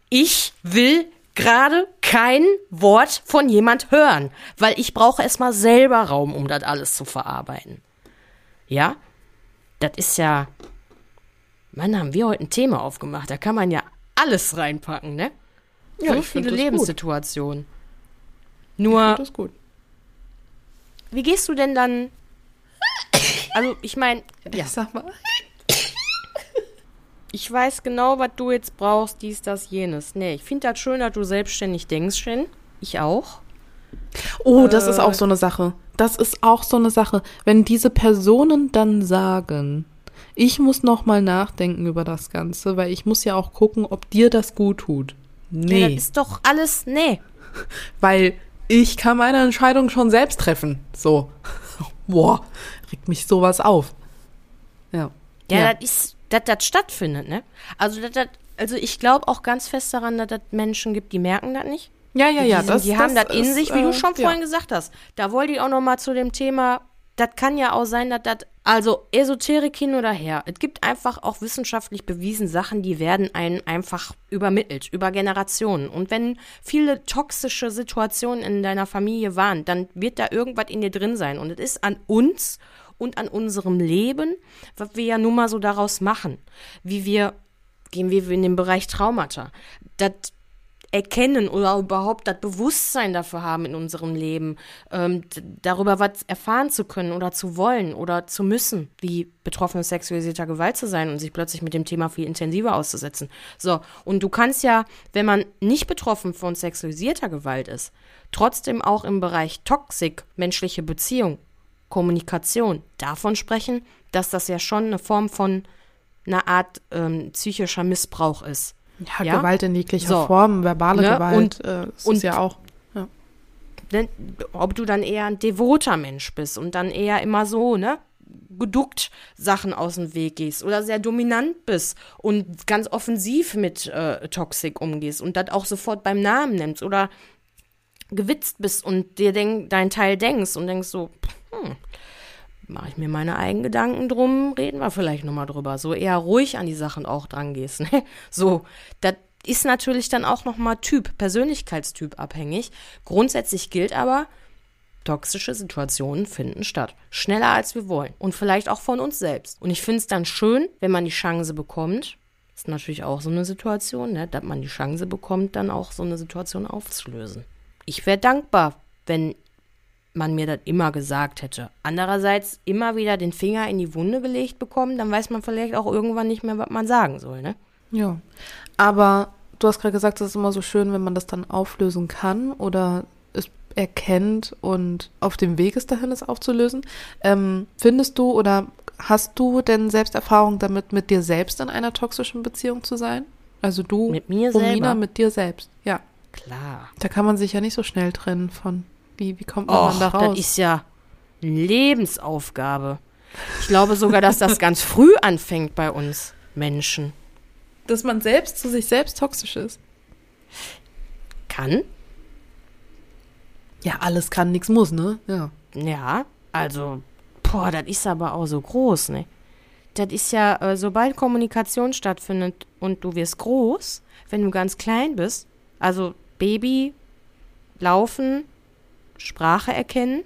Speaker 2: Ich will gerade kein Wort von jemand hören, weil ich brauche erstmal selber Raum, um das alles zu verarbeiten. Ja? Das ist ja. Mann, haben wir heute ein Thema aufgemacht. Da kann man ja alles reinpacken, ne?
Speaker 1: Ja,
Speaker 2: so viele. Lebenssituationen. Nur,
Speaker 1: Das ist gut.
Speaker 2: wie gehst du denn dann? Also, ich meine, ja,
Speaker 1: Ich sag mal.
Speaker 2: Ich weiß genau, was du jetzt brauchst, dies, das, jenes. Nee, ich finde das schön, dass du selbstständig denkst, Shen. Ich auch.
Speaker 1: Oh, das ist
Speaker 2: Äh.
Speaker 1: auch so eine Sache. Das ist auch so eine Sache. Wenn diese Personen dann sagen, ich muss noch mal nachdenken über das Ganze, weil ich muss ja auch gucken, ob dir das gut tut.
Speaker 2: Ja,
Speaker 1: Nee,
Speaker 2: das ist doch alles, nee.
Speaker 1: weil ich kann meine Entscheidung schon selbst treffen. So. Boah, regt mich sowas auf. Ja.
Speaker 2: Ja, das ist, dass das stattfindet, ne? Also, das, das, also ich glaube auch ganz fest daran, dass das Menschen gibt, die merken das nicht.
Speaker 1: Ja, ja, ja.
Speaker 2: die, sind, die haben das in
Speaker 1: ist,
Speaker 2: sich, wie
Speaker 1: äh,
Speaker 2: du schon
Speaker 1: ja.
Speaker 2: vorhin gesagt hast. Da wollte ich auch noch mal zu dem Thema, das kann ja auch sein, dass das, also Esoterik hin oder her, es gibt einfach auch wissenschaftlich bewiesen Sachen, die werden einem einfach übermittelt, über Generationen. Und wenn viele toxische Situationen in deiner Familie waren, dann wird da irgendwas in dir drin sein. Und es ist an uns und an unserem Leben, was wir ja nun mal so daraus machen, wie wir gehen wir in den Bereich Traumata. Das erkennen oder überhaupt das Bewusstsein dafür haben in unserem Leben, ähm, darüber was erfahren zu können oder zu wollen oder zu müssen, wie betroffene sexualisierter Gewalt zu sein und sich plötzlich mit dem Thema viel intensiver auszusetzen. So, und du kannst ja, wenn man nicht betroffen von sexualisierter Gewalt ist, trotzdem auch im Bereich Toxik, menschliche Beziehung, Kommunikation davon sprechen, dass das ja schon eine Form von einer Art ähm, psychischer Missbrauch ist.
Speaker 1: Ja,
Speaker 2: Ja?
Speaker 1: Gewalt in jeglicher
Speaker 2: So.
Speaker 1: Form, verbale
Speaker 2: Ne?
Speaker 1: Gewalt,
Speaker 2: Und-
Speaker 1: äh, ist
Speaker 2: und-
Speaker 1: ja auch. Ja.
Speaker 2: ob du dann eher ein devoter Mensch bist und dann eher immer so, ne, geduckt Sachen aus dem Weg gehst oder sehr dominant bist und ganz offensiv mit äh, Toxik umgehst und das auch sofort beim Namen nimmst oder gewitzt bist und dir denk, dein Teil denkst und denkst so, hm, mache ich mir meine eigenen Gedanken drum, reden wir vielleicht nochmal drüber. So eher ruhig an die Sachen auch dran gehst. Ne? So, das ist natürlich dann auch nochmal Typ, Persönlichkeitstyp abhängig. Grundsätzlich gilt aber, toxische Situationen finden statt. Schneller als wir wollen. Und vielleicht auch von uns selbst. Und ich finde es dann schön, wenn man die Chance bekommt, ist natürlich auch so eine Situation, ne, dass man die Chance bekommt, dann auch so eine Situation aufzulösen. Ich wäre dankbar, wenn man mir das immer gesagt hätte. Andererseits immer wieder den Finger in die Wunde gelegt bekommen, dann weiß man vielleicht auch irgendwann nicht mehr, was man sagen soll, ne?
Speaker 1: Ja. Aber du hast gerade gesagt, es ist immer so schön, wenn man das dann auflösen kann oder es erkennt und auf dem Weg ist dahin, es aufzulösen. Ähm, findest du oder hast du denn Selbsterfahrung damit, mit dir selbst in einer toxischen Beziehung zu sein? Also du,
Speaker 2: Mit mir
Speaker 1: Romina,
Speaker 2: selber?
Speaker 1: mit dir selbst. Ja.
Speaker 2: Klar.
Speaker 1: Da kann man sich ja nicht so schnell trennen von. Wie, wie kommt man
Speaker 2: Och,
Speaker 1: da raus?
Speaker 2: das ist ja eine Lebensaufgabe. Ich glaube sogar, dass das ganz früh anfängt bei uns Menschen.
Speaker 1: Dass man selbst zu sich selbst toxisch ist.
Speaker 2: Kann?
Speaker 1: Ja, alles kann, nichts muss, ne? Ja.
Speaker 2: Ja, also, boah, das ist aber auch so groß, ne? Das ist ja, äh, sobald Kommunikation stattfindet und du wirst groß, wenn du ganz klein bist, also Baby, laufen, Sprache erkennen,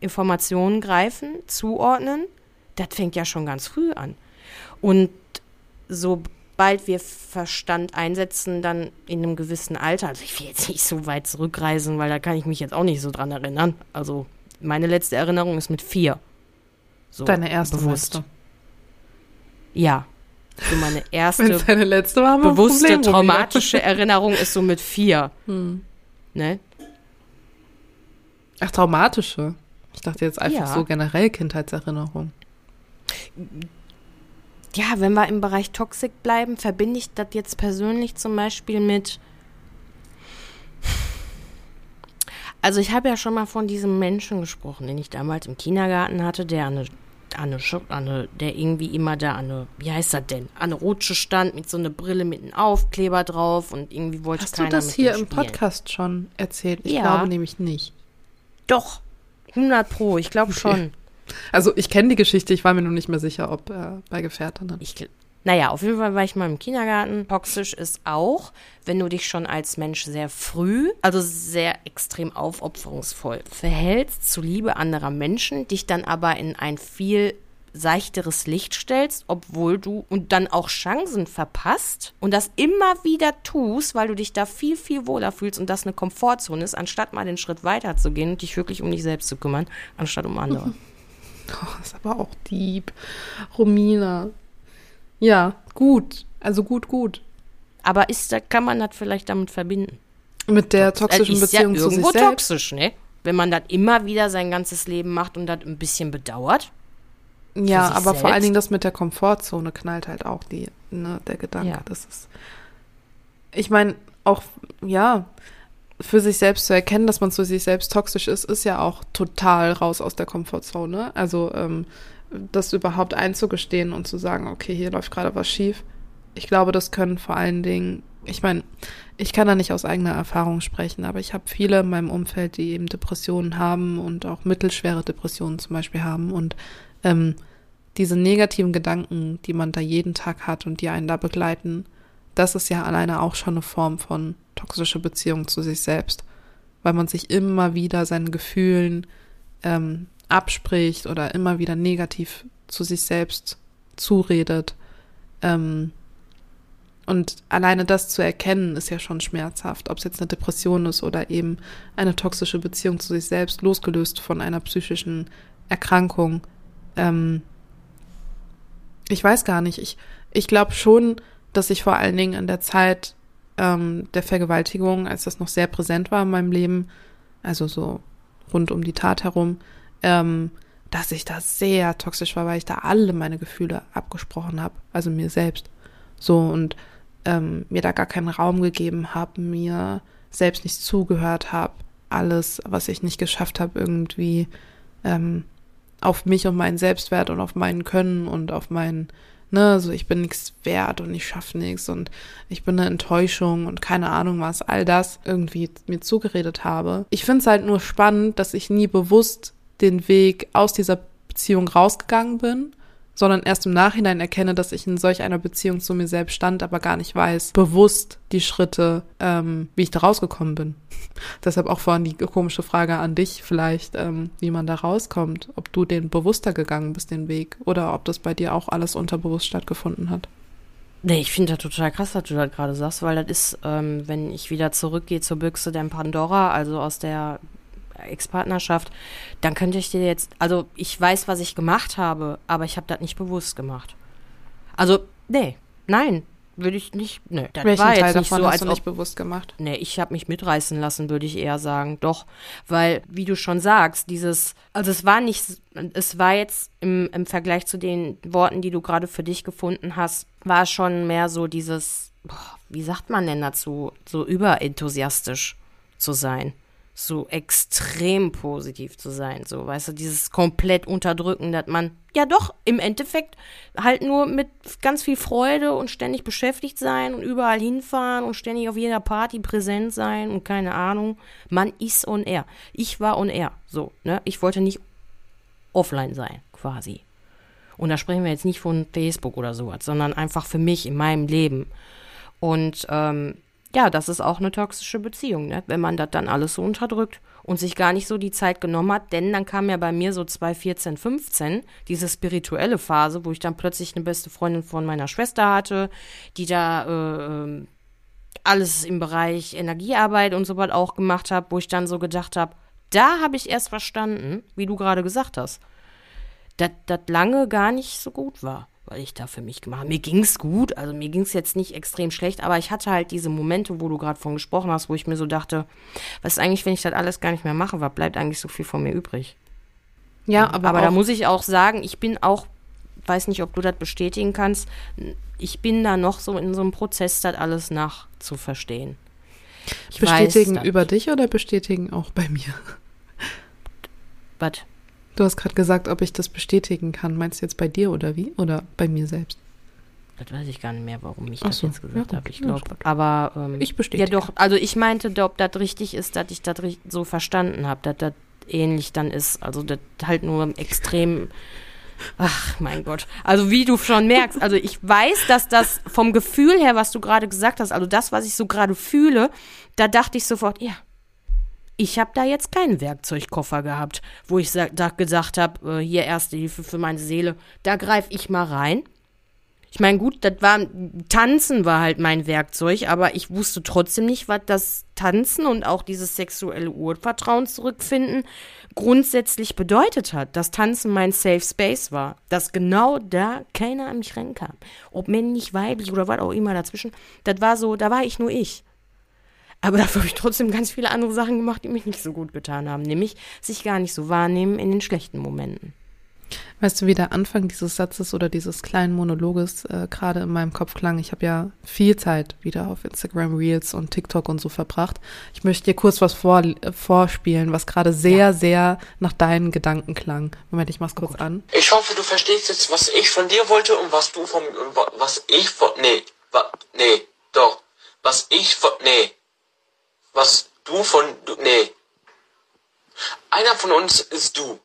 Speaker 2: Informationen greifen, zuordnen, das fängt ja schon ganz früh an. Und sobald wir Verstand einsetzen, dann in einem gewissen Alter, also ich will jetzt nicht so weit zurückreisen, weil da kann ich mich jetzt auch nicht so dran erinnern. Also meine letzte Erinnerung ist mit vier. So,
Speaker 1: Deine erste
Speaker 2: bewusst. Ja. So meine erste
Speaker 1: deine letzte war,
Speaker 2: bewusste, traumatische Erinnerung ist so mit vier.
Speaker 1: Hm.
Speaker 2: Ne?
Speaker 1: Ach, traumatische. Ich dachte jetzt einfach
Speaker 2: Ja.
Speaker 1: so generell Kindheitserinnerung.
Speaker 2: Ja, wenn wir im Bereich Toxik bleiben, verbinde ich das jetzt persönlich zum Beispiel mit. Also ich habe ja schon mal von diesem Menschen gesprochen, den ich damals im Kindergarten hatte, der eine, an eine, Schu- an eine der irgendwie immer da an eine, wie heißt das denn, an eine Rutsche stand mit so einer Brille mit einem Aufkleber drauf und irgendwie wollte
Speaker 1: Hast du
Speaker 2: keiner
Speaker 1: das
Speaker 2: mit
Speaker 1: hier
Speaker 2: dem
Speaker 1: im. Podcast schon erzählt? Ich
Speaker 2: Ja.
Speaker 1: glaube nämlich nicht.
Speaker 2: Doch, 100 pro, ich glaube schon.
Speaker 1: Also ich kenne die Geschichte, ich war mir nur nicht mehr sicher, ob äh, bei Gefährtinnen.
Speaker 2: Ich, naja, auf jeden Fall war ich mal im Kindergarten. Toxisch ist auch, wenn du dich schon als Mensch sehr früh, also sehr extrem aufopferungsvoll verhältst, zu Liebe anderer Menschen, dich dann aber in ein viel seichteres Licht stellst, obwohl du und dann auch Chancen verpasst und das immer wieder tust, weil du dich da viel, viel wohler fühlst und das eine Komfortzone ist, anstatt mal den Schritt weiter zu gehen und dich wirklich um dich selbst zu kümmern, anstatt um andere.
Speaker 1: Oh, das ist aber auch Dieb. Romina. Ja, gut. Also gut, gut.
Speaker 2: Aber ist, da kann man das vielleicht damit verbinden?
Speaker 1: Mit der toxischen
Speaker 2: ist
Speaker 1: Beziehung
Speaker 2: ja
Speaker 1: zu sich
Speaker 2: irgendwo
Speaker 1: selbst.
Speaker 2: toxisch, ne? Wenn man das immer wieder sein ganzes Leben macht und das ein bisschen bedauert.
Speaker 1: Ja, aber vor
Speaker 2: selbst.
Speaker 1: allen Dingen das mit der Komfortzone knallt halt auch die, ne, der Gedanke.
Speaker 2: Ja.
Speaker 1: Das ist. Ich meine, auch, ja, für sich selbst zu erkennen, dass man zu sich selbst toxisch ist, ist ja auch total raus aus der Komfortzone. Also, ähm, das überhaupt einzugestehen und zu sagen, okay, hier läuft gerade was schief. Ich glaube, das können vor allen Dingen, ich meine, ich kann da nicht aus eigener Erfahrung sprechen, aber ich habe viele in meinem Umfeld, die eben Depressionen haben und auch mittelschwere Depressionen zum Beispiel haben und ähm, diese negativen Gedanken, die man da jeden Tag hat und die einen da begleiten, das ist ja alleine auch schon eine Form von toxischer Beziehung zu sich selbst, weil man sich immer wieder seinen Gefühlen ähm, abspricht oder immer wieder negativ zu sich selbst zuredet. Ähm, und alleine das zu erkennen, ist ja schon schmerzhaft, ob es jetzt eine Depression ist oder eben eine toxische Beziehung zu sich selbst, losgelöst von einer psychischen Erkrankung. Ähm, ich weiß gar nicht. Ich, ich glaube schon, dass ich vor allen Dingen in der Zeit ähm, der Vergewaltigung, als das noch sehr präsent war in meinem Leben, also so rund um die Tat herum, ähm, dass ich da sehr toxisch war, weil ich da alle meine Gefühle abgesprochen habe, also mir selbst. So und ähm, mir da gar keinen Raum gegeben habe, mir selbst nicht zugehört habe, alles, was ich nicht geschafft habe, irgendwie ähm, auf mich und meinen Selbstwert und auf meinen Können und auf meinen, ne, so ich bin nichts wert und ich schaffe nichts und ich bin eine Enttäuschung und keine Ahnung was, all das irgendwie mir zugeredet habe. Ich finde es halt nur spannend, dass ich nie bewusst den Weg aus dieser Beziehung rausgegangen bin sondern erst im Nachhinein erkenne, dass ich in solch einer Beziehung zu mir selbst stand, aber gar nicht weiß, bewusst die Schritte, ähm, wie ich da rausgekommen bin. Deshalb auch vorhin die komische Frage an dich vielleicht, ähm, wie man da rauskommt, ob du den bewusster gegangen bist, den Weg, oder ob das bei dir auch alles unterbewusst stattgefunden hat.
Speaker 2: Nee, ich finde das total krass, was du da gerade sagst, weil das ist, ähm, wenn ich wieder zurückgehe zur Büchse der Pandora, also aus der Ex-Partnerschaft, dann könnte ich dir jetzt, also ich weiß, was ich gemacht habe, aber ich habe das nicht bewusst gemacht. Also, nee, nein, würde ich nicht, nee,
Speaker 1: das Welchen war jetzt Teil nicht davon so, hast als du nicht ob, bewusst gemacht.
Speaker 2: Nee, ich habe mich mitreißen lassen, würde ich eher sagen, doch, weil, wie du schon sagst, dieses, also es war nicht, es war jetzt im, im Vergleich zu den Worten, die du gerade für dich gefunden hast, war schon mehr so dieses, boah, wie sagt man denn dazu, so überenthusiastisch zu sein so extrem positiv zu sein. So, weißt du, dieses komplett unterdrücken, dass man ja doch im Endeffekt halt nur mit ganz viel Freude und ständig beschäftigt sein und überall hinfahren und ständig auf jeder Party präsent sein und keine Ahnung. Man ist on air. Ich war on air. So, ne? Ich wollte nicht offline sein, quasi. Und da sprechen wir jetzt nicht von Facebook oder sowas, sondern einfach für mich in meinem Leben. Und ähm, ja, das ist auch eine toxische Beziehung, ne? wenn man das dann alles so unterdrückt und sich gar nicht so die Zeit genommen hat, denn dann kam ja bei mir so 2014, 15 diese spirituelle Phase, wo ich dann plötzlich eine beste Freundin von meiner Schwester hatte, die da äh, ähm, alles im Bereich Energiearbeit und so was auch gemacht hat, wo ich dann so gedacht habe, da habe ich erst verstanden, wie du gerade gesagt hast, dass das lange gar nicht so gut war weil ich da für mich gemacht habe. Mir ging es gut, also mir ging es jetzt nicht extrem schlecht, aber ich hatte halt diese Momente, wo du gerade von gesprochen hast, wo ich mir so dachte, was ist eigentlich, wenn ich das alles gar nicht mehr mache, was bleibt eigentlich so viel von mir übrig? Ja, aber, aber da muss ich auch sagen, ich bin auch, weiß nicht, ob du das bestätigen kannst, ich bin da noch so in so einem Prozess, das alles nachzuverstehen.
Speaker 1: Ich bestätigen weiß, über dich oder bestätigen auch bei mir?
Speaker 2: Was?
Speaker 1: Du hast gerade gesagt, ob ich das bestätigen kann. Meinst du jetzt bei dir oder wie? Oder bei mir selbst?
Speaker 2: Das weiß ich gar nicht mehr, warum ich Ach das so, jetzt gesagt ja, habe. Ich glaube, aber ähm, ich bestätige. Ja, doch. Also ich meinte, ob das richtig ist, dass ich das so verstanden habe, dass das ähnlich dann ist. Also das halt nur extrem. Ach, mein Gott. Also wie du schon merkst, also ich weiß, dass das vom Gefühl her, was du gerade gesagt hast, also das, was ich so gerade fühle, da dachte ich sofort, ja, ich habe da jetzt keinen Werkzeugkoffer gehabt, wo ich da gesagt habe, äh, hier erste Hilfe für meine Seele, da greife ich mal rein. Ich meine, gut, das war Tanzen war halt mein Werkzeug, aber ich wusste trotzdem nicht, was das Tanzen und auch dieses sexuelle Urvertrauen zurückfinden grundsätzlich bedeutet hat. Dass Tanzen mein Safe Space war, dass genau da keiner an mich rankam, ob männlich, weiblich oder was auch immer dazwischen. Das war so, da war ich nur ich. Aber dafür habe ich trotzdem ganz viele andere Sachen gemacht, die mich nicht so gut getan haben. Nämlich sich gar nicht so wahrnehmen in den schlechten Momenten.
Speaker 1: Weißt du, wie der Anfang dieses Satzes oder dieses kleinen Monologes äh, gerade in meinem Kopf klang? Ich habe ja viel Zeit wieder auf Instagram Reels und TikTok und so verbracht. Ich möchte dir kurz was vor, äh, vorspielen, was gerade sehr, ja. sehr nach deinen Gedanken klang. Moment, ich mach's kurz oh an.
Speaker 4: Ich hoffe, du verstehst jetzt, was ich von dir wollte und was du von, was ich von, nee, wa, nee, doch, was ich von, nee, was du von du, nee. Einer von uns ist du.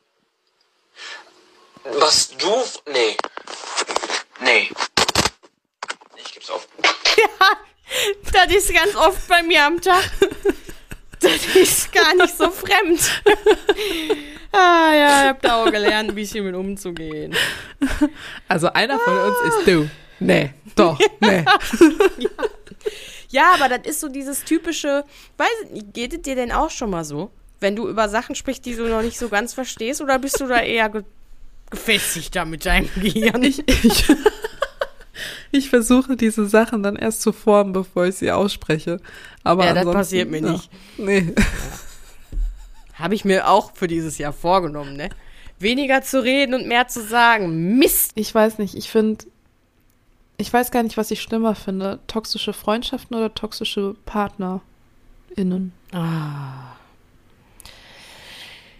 Speaker 4: Was du nee. Nee. Ich geb's auf.
Speaker 2: Ja, das ist ganz oft bei mir am Tag. Das ist gar nicht so fremd. ah ja, ich hab da auch gelernt, ein bisschen mit umzugehen.
Speaker 1: Also einer von uns ist du. Nee, doch, nee.
Speaker 2: Ja, aber das ist so dieses typische, weiß ich nicht, geht es dir denn auch schon mal so? Wenn du über Sachen sprichst, die du noch nicht so ganz verstehst, oder bist du da eher ge gefestigter mit deinem Gehirn?
Speaker 1: Ich, ich, ich versuche diese Sachen dann erst zu formen, bevor ich sie ausspreche. Aber
Speaker 2: Ja, das passiert mir nicht.
Speaker 1: Ja, nee.
Speaker 2: Habe ich mir auch für dieses Jahr vorgenommen, ne? Weniger zu reden und mehr zu sagen. Mist!
Speaker 1: Ich weiß nicht, ich finde, ich weiß gar nicht, was ich schlimmer finde. Toxische Freundschaften oder toxische PartnerInnen?
Speaker 2: Ah.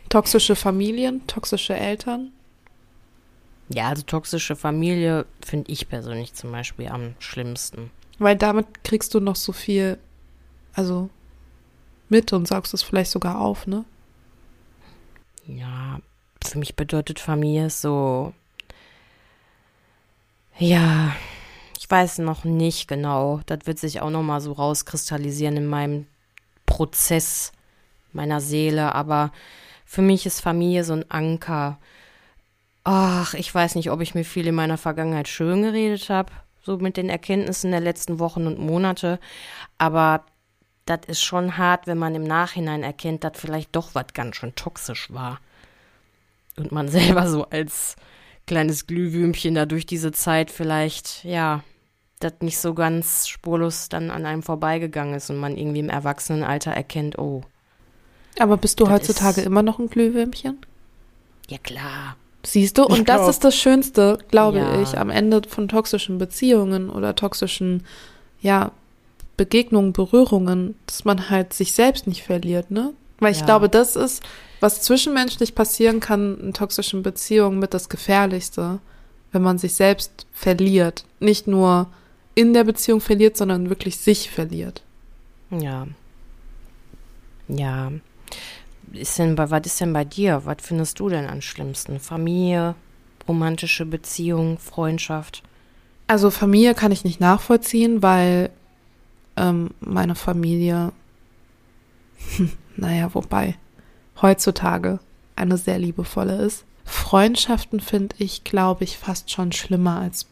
Speaker 1: Toxische Familien, toxische Eltern?
Speaker 2: Ja, also toxische Familie finde ich persönlich zum Beispiel am schlimmsten.
Speaker 1: Weil damit kriegst du noch so viel, also mit und saugst es vielleicht sogar auf, ne?
Speaker 2: Ja, für mich bedeutet Familie so. Ja, ich weiß noch nicht genau. Das wird sich auch noch mal so rauskristallisieren in meinem Prozess meiner Seele. Aber für mich ist Familie so ein Anker. Ach, ich weiß nicht, ob ich mir viel in meiner Vergangenheit schön geredet habe, so mit den Erkenntnissen der letzten Wochen und Monate. Aber das ist schon hart, wenn man im Nachhinein erkennt, dass vielleicht doch was ganz schön toxisch war. Und man selber so als kleines Glühwürmchen da durch diese Zeit vielleicht, ja, das nicht so ganz spurlos dann an einem vorbeigegangen ist und man irgendwie im Erwachsenenalter erkennt, oh,
Speaker 1: Aber bist du heutzutage
Speaker 2: ist-
Speaker 1: immer noch ein Glühwürmchen?
Speaker 2: ja klar.
Speaker 1: Siehst du? Und
Speaker 2: Ich
Speaker 1: das
Speaker 2: glaub-
Speaker 1: ist das Schönste, glaube
Speaker 2: Ja.
Speaker 1: ich, am Ende von toxischen Beziehungen oder toxischen, ja, Begegnungen, Berührungen, dass man halt sich selbst nicht verliert, ne? Weil ich
Speaker 2: Ja.
Speaker 1: glaube, das ist, was zwischenmenschlich passieren kann in toxischen Beziehungen mit das Gefährlichste, wenn man sich selbst verliert. Nicht nur in der Beziehung verliert, sondern wirklich sich verliert.
Speaker 2: Ja. Ja. Ist denn was ist denn bei dir? Was findest du denn am schlimmsten? Familie, romantische Beziehung, Freundschaft?
Speaker 1: Also Familie kann ich nicht nachvollziehen, weil ähm, meine Familie, naja, wobei heutzutage eine sehr liebevolle ist. Freundschaften finde ich, glaube ich, fast schon schlimmer als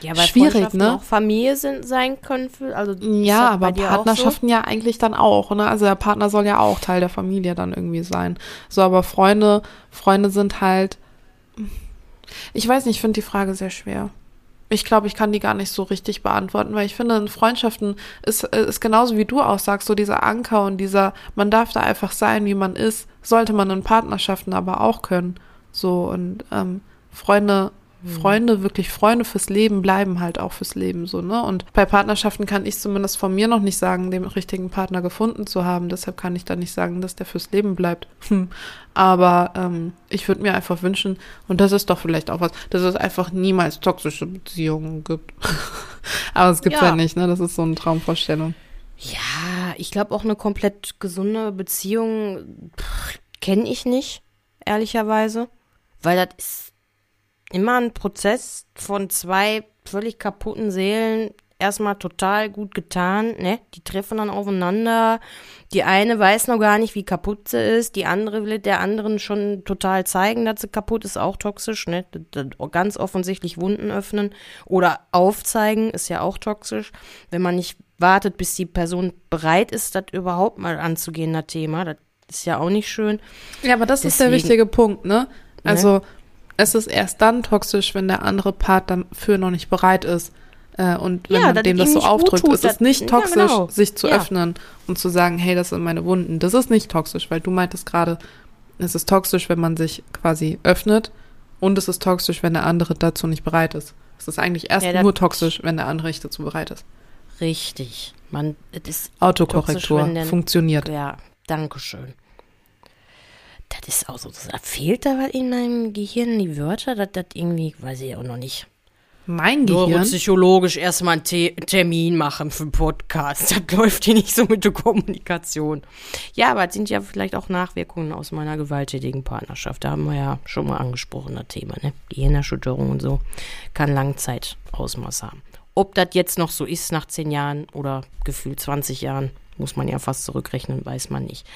Speaker 2: Ja, weil
Speaker 1: Schwierig, ne?
Speaker 2: auch Familie sind, sein können. Für, also
Speaker 1: ja, aber
Speaker 2: auch so?
Speaker 1: Partnerschaften ja eigentlich dann auch, ne? Also der Partner soll ja auch Teil der Familie dann irgendwie sein. So, aber Freunde, Freunde sind halt. Ich weiß nicht, ich finde die Frage sehr schwer. Ich glaube, ich kann die gar nicht so richtig beantworten, weil ich finde, in Freundschaften ist, ist genauso wie du auch sagst, so dieser Anker und dieser, man darf da einfach sein, wie man ist, sollte man in Partnerschaften aber auch können. So und ähm, Freunde, Freunde, wirklich Freunde fürs Leben bleiben halt auch fürs Leben so, ne? Und bei Partnerschaften kann ich zumindest von mir noch nicht sagen, den richtigen Partner gefunden zu haben. Deshalb kann ich da nicht sagen, dass der fürs Leben bleibt. Hm. Aber ähm, ich würde mir einfach wünschen, und das ist doch vielleicht auch was, dass es einfach niemals toxische Beziehungen gibt. Aber es gibt's ja.
Speaker 2: Ja.
Speaker 1: nicht, ne? Das ist so eine Traumvorstellung.
Speaker 2: Ja, ich glaube auch eine komplett gesunde Beziehung kenne ich nicht, ehrlicherweise. Weil das ist immer ein Prozess von zwei völlig kaputten Seelen. Erstmal total gut getan, ne? Die treffen dann aufeinander. Die eine weiß noch gar nicht, wie kaputt sie ist. Die andere will der anderen schon total zeigen, dass sie kaputt ist, auch toxisch, ne? Ganz offensichtlich Wunden öffnen oder aufzeigen ist ja auch toxisch. Wenn man nicht wartet, bis die Person bereit ist, das überhaupt mal anzugehen, das Thema, das ist ja auch nicht schön.
Speaker 1: Ja, aber das ist der
Speaker 2: Deswegen-
Speaker 1: wichtige Punkt, ne? Also, es ist erst dann toxisch, wenn der andere Part dafür noch nicht bereit ist. Äh, und wenn
Speaker 2: Ja,
Speaker 1: man dem das so aufdrückt,
Speaker 2: tut,
Speaker 1: ist es nicht
Speaker 2: ja,
Speaker 1: toxisch,
Speaker 2: genau.
Speaker 1: sich zu
Speaker 2: Ja.
Speaker 1: öffnen und zu sagen, hey, das sind meine Wunden. Das ist nicht toxisch, weil du meintest gerade, es ist toxisch, wenn man sich quasi öffnet und es ist toxisch, wenn der andere dazu nicht bereit ist. Es ist eigentlich erst
Speaker 2: Ja,
Speaker 1: nur toxisch, wenn der andere nicht dazu bereit ist.
Speaker 2: Richtig. Man, es ist
Speaker 1: Autokorrektur
Speaker 2: Toxisch,
Speaker 1: funktioniert.
Speaker 2: Ja, danke schön. Das ist auch so, da fehlt da was in meinem Gehirn, die Wörter, dass das irgendwie, weiß ich auch noch nicht.
Speaker 1: Mein Gehirn.
Speaker 2: Neuropsychologisch erstmal einen Te Termin machen für einen Podcast. Das läuft hier nicht so mit der Kommunikation. Ja, aber es sind ja vielleicht auch Nachwirkungen aus meiner gewalttätigen Partnerschaft. Da haben wir ja schon mal angesprochen, das Thema, ne? Gehirnerschütterung und so kann Langzeitausmaß haben. Ob das jetzt noch so ist nach zehn Jahren oder gefühlt 20 Jahren, Muss man ja fast zurückrechnen, weiß man nicht.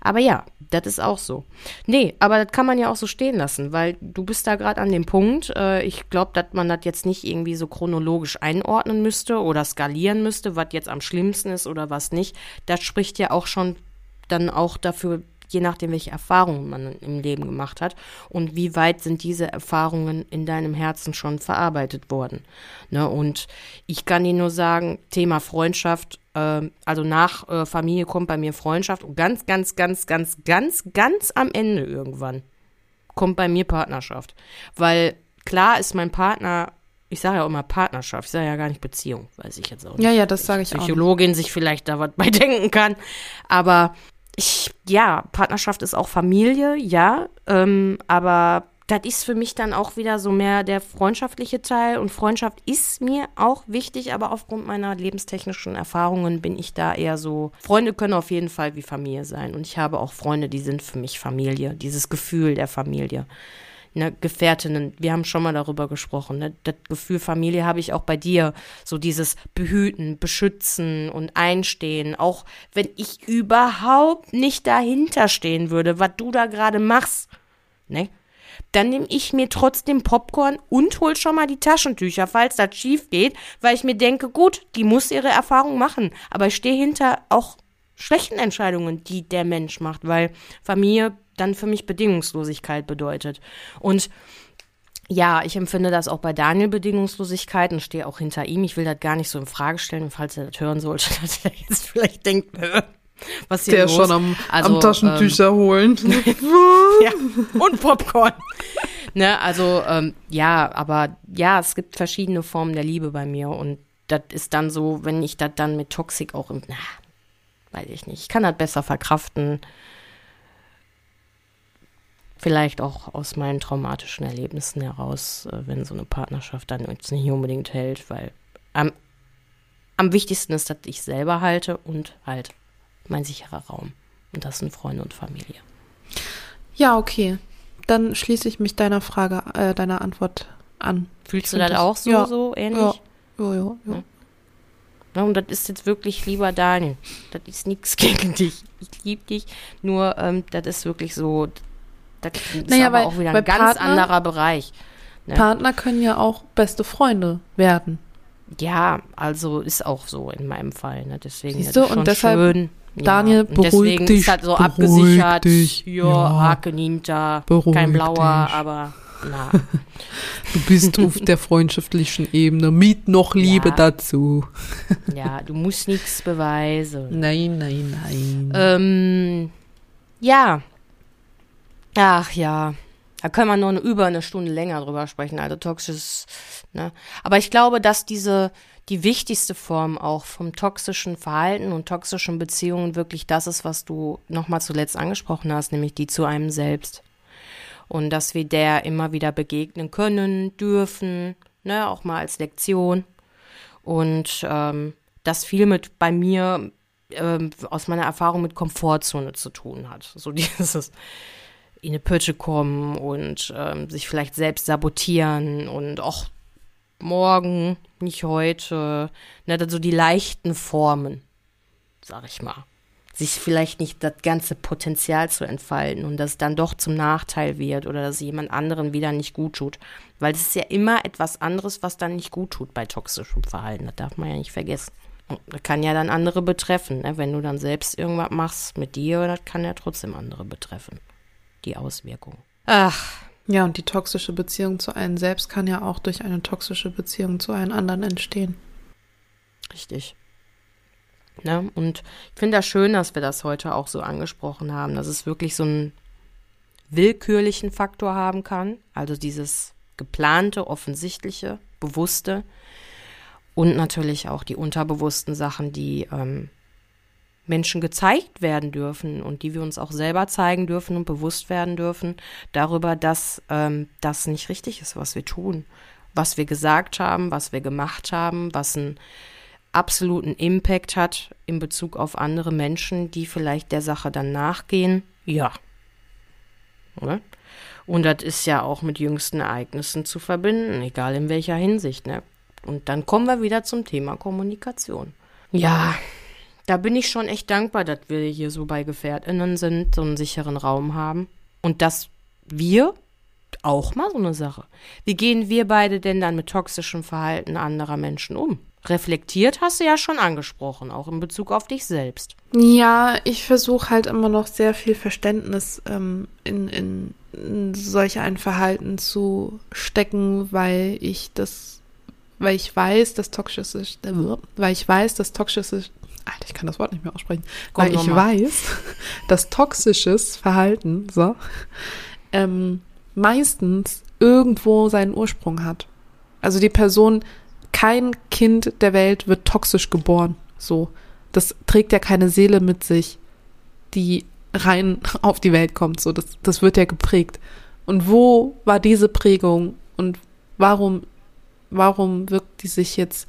Speaker 2: Aber ja, das ist auch so. Nee, aber das kann man ja auch so stehen lassen, weil du bist da gerade an dem Punkt. Äh, ich glaube, dass man das jetzt nicht irgendwie so chronologisch einordnen müsste oder skalieren müsste, was jetzt am schlimmsten ist oder was nicht. Das spricht ja auch schon dann auch dafür, je nachdem, welche Erfahrungen man im Leben gemacht hat und wie weit sind diese Erfahrungen in deinem Herzen schon verarbeitet worden. Ne? Und ich kann dir nur sagen, Thema Freundschaft, also nach äh, Familie kommt bei mir Freundschaft und ganz, ganz, ganz, ganz, ganz, ganz am Ende irgendwann kommt bei mir Partnerschaft. Weil klar ist mein Partner ich sage ja auch immer Partnerschaft, ich sage ja gar nicht Beziehung, weiß ich jetzt auch nicht.
Speaker 1: Ja, ja, das sage ich
Speaker 2: Psychologin
Speaker 1: auch.
Speaker 2: sich vielleicht da was bei denken kann. Aber ich, ja, Partnerschaft ist auch Familie, ja, ähm, aber das ist für mich dann auch wieder so mehr der freundschaftliche Teil. Und Freundschaft ist mir auch wichtig, aber aufgrund meiner lebenstechnischen Erfahrungen bin ich da eher so, Freunde können auf jeden Fall wie Familie sein. Und ich habe auch Freunde, die sind für mich Familie, dieses Gefühl der Familie. Ne, Gefährtinnen, wir haben schon mal darüber gesprochen, ne, das Gefühl Familie habe ich auch bei dir, so dieses Behüten, Beschützen und Einstehen, auch wenn ich überhaupt nicht dahinter stehen würde, was du da gerade machst, ne, dann nehme ich mir trotzdem Popcorn und hol schon mal die Taschentücher, falls das schief geht, weil ich mir denke, gut, die muss ihre Erfahrung machen, aber ich stehe hinter auch schlechten Entscheidungen, die der Mensch macht, weil Familie dann für mich Bedingungslosigkeit bedeutet. Und ja, ich empfinde das auch bei Daniel Bedingungslosigkeit und stehe auch hinter ihm. Ich will das gar nicht so in Frage stellen, falls er das hören sollte, dass er jetzt vielleicht denkt, was hier
Speaker 1: Der
Speaker 2: los?
Speaker 1: schon am,
Speaker 2: Also,
Speaker 1: am Taschentücher holen.
Speaker 2: ja, und Popcorn. ne, also ähm, ja, aber ja, es gibt verschiedene Formen der Liebe bei mir und das ist dann so, wenn ich das dann mit Toxik auch im, na, weiß ich nicht, ich kann das besser verkraften. Vielleicht auch aus meinen traumatischen Erlebnissen heraus, äh, wenn so eine Partnerschaft dann jetzt nicht unbedingt hält, weil am, am wichtigsten ist, dass ich selber halte und halt mein sicherer Raum. Und das sind Freunde und Familie.
Speaker 1: Ja, okay. Dann schließe ich mich deiner Frage, äh, deiner Antwort an.
Speaker 2: Fühlst du das
Speaker 1: das-
Speaker 2: auch so,
Speaker 1: ja,
Speaker 2: so ähnlich?
Speaker 1: Ja, ja, ja. ja.
Speaker 2: Ja, und das ist jetzt wirklich lieber Daniel. Das ist nichts gegen dich. Ich liebe dich. Nur, ähm, das ist wirklich so. Das ist
Speaker 1: Naja,
Speaker 2: aber
Speaker 1: weil-
Speaker 2: auch wieder ein ganz
Speaker 1: Partner-
Speaker 2: anderer Bereich. Ja.
Speaker 1: Partner können ja auch beste Freunde werden.
Speaker 2: Ja, also ist auch so in meinem Fall. Ne? Deswegen
Speaker 1: Siehst
Speaker 2: ist
Speaker 1: du,
Speaker 2: schon
Speaker 1: und deshalb,
Speaker 2: schön.
Speaker 1: Daniel, beruhig
Speaker 2: deswegen
Speaker 1: dich,
Speaker 2: ist halt so abgesichert.
Speaker 1: dich.
Speaker 2: Ja,
Speaker 1: Ja.
Speaker 2: Hake Niemter,
Speaker 1: Beruhig
Speaker 2: kein blauer,
Speaker 1: dich.
Speaker 2: aber na.
Speaker 1: Du bist auf der freundschaftlichen Ebene mit noch Liebe
Speaker 2: Ja.
Speaker 1: dazu.
Speaker 2: ja, du musst nichts beweisen.
Speaker 1: Nein, nein, nein.
Speaker 2: Ähm, ja. Ach ja. Da können wir noch eine, über eine Stunde länger drüber sprechen. Also toxisches, ne? Aber ich glaube, dass diese, die wichtigste Form auch vom toxischen Verhalten und toxischen Beziehungen wirklich das ist, was du nochmal zuletzt angesprochen hast, nämlich die zu einem selbst. Und dass wir der immer wieder begegnen können, dürfen, ne, auch mal als Lektion. Und ähm, das viel mit bei mir ähm, aus meiner Erfahrung mit Komfortzone zu tun hat. So dieses in eine Pötsche kommen und ähm, sich vielleicht selbst sabotieren und auch morgen, nicht heute. Ne, dann so die leichten Formen, sag ich mal. Sich vielleicht nicht das ganze Potenzial zu entfalten und das dann doch zum Nachteil wird oder dass es jemand anderen wieder nicht gut tut. Weil das ist ja immer etwas anderes, was dann nicht gut tut bei toxischem Verhalten. Das darf man ja nicht vergessen. Das kann ja dann andere betreffen. Ne? Wenn du dann selbst irgendwas machst mit dir, das kann ja trotzdem andere betreffen. Die Auswirkungen. Ach,
Speaker 1: ja, und die toxische Beziehung zu einem selbst kann ja auch durch eine toxische Beziehung zu einem anderen entstehen.
Speaker 2: Richtig. Ne? Und ich finde das schön, dass wir das heute auch so angesprochen haben, dass es wirklich so einen willkürlichen Faktor haben kann, also dieses geplante, offensichtliche, bewusste und natürlich auch die unterbewussten Sachen, die ähm, Menschen gezeigt werden dürfen und die wir uns auch selber zeigen dürfen und bewusst werden dürfen darüber, dass ähm, das nicht richtig ist, was wir tun, was wir gesagt haben, was wir gemacht haben, was einen absoluten Impact hat in Bezug auf andere Menschen, die vielleicht der Sache dann nachgehen. Ja. Oder? Und das ist ja auch mit jüngsten Ereignissen zu verbinden, egal in welcher Hinsicht. Ne? Und dann kommen wir wieder zum Thema Kommunikation. Ja, Da bin ich schon echt dankbar, dass wir hier so bei GefährtInnen sind, so einen sicheren Raum haben. Und dass wir auch mal so eine Sache. Wie gehen wir beide denn dann mit toxischem Verhalten anderer Menschen um? Reflektiert hast du ja schon angesprochen, auch in Bezug auf dich selbst.
Speaker 1: Ja, ich versuche halt immer noch sehr viel Verständnis ähm, in, in, in solch ein Verhalten zu stecken, weil ich das, weil ich weiß, dass toxisches, weil ich weiß, dass toxisches, Alter, ich kann das Wort nicht mehr aussprechen,
Speaker 2: Komm
Speaker 1: weil ich
Speaker 2: nochmal.
Speaker 1: weiß, dass toxisches Verhalten, so, ähm, meistens irgendwo seinen Ursprung hat. Also die Person, kein Kind der Welt wird toxisch geboren. So. Das trägt ja keine Seele mit sich, die rein auf die Welt kommt. So, das, das wird ja geprägt. Und wo war diese Prägung und warum, warum wirkt die sich jetzt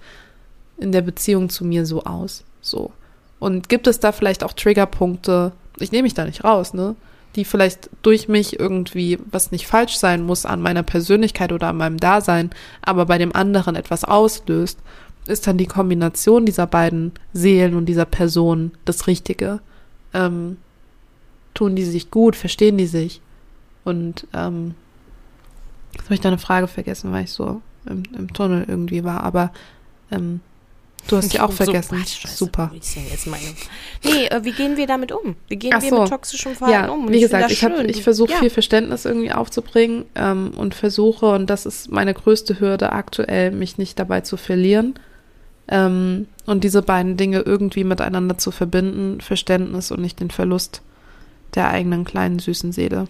Speaker 1: in der Beziehung zu mir so aus? So. Und gibt es da vielleicht auch Triggerpunkte? Ich nehme mich da nicht raus, ne? Die vielleicht durch mich irgendwie, was nicht falsch sein muss an meiner Persönlichkeit oder an meinem Dasein, aber bei dem anderen etwas auslöst, ist dann die Kombination dieser beiden Seelen und dieser Person das Richtige. Ähm, tun die sich gut, verstehen die sich? Und ähm, jetzt habe ich deine Frage vergessen, weil ich so im, im Tunnel irgendwie war, aber ähm, du hast die auch
Speaker 2: So,
Speaker 1: vergessen.
Speaker 2: scheiße,
Speaker 1: Super.
Speaker 2: Nee, äh, wie gehen wir damit um? Wie gehen
Speaker 1: Ach
Speaker 2: wir
Speaker 1: so.
Speaker 2: mit toxischem Verhalten
Speaker 1: Ja,
Speaker 2: um? Und
Speaker 1: wie
Speaker 2: find
Speaker 1: gesagt, ich, hab- ich versuche
Speaker 2: Ja.
Speaker 1: viel Verständnis irgendwie aufzubringen ähm, und versuche, und das ist meine größte Hürde aktuell, mich nicht dabei zu verlieren ähm, und diese beiden Dinge irgendwie miteinander zu verbinden, Verständnis und nicht den Verlust der eigenen kleinen süßen Seele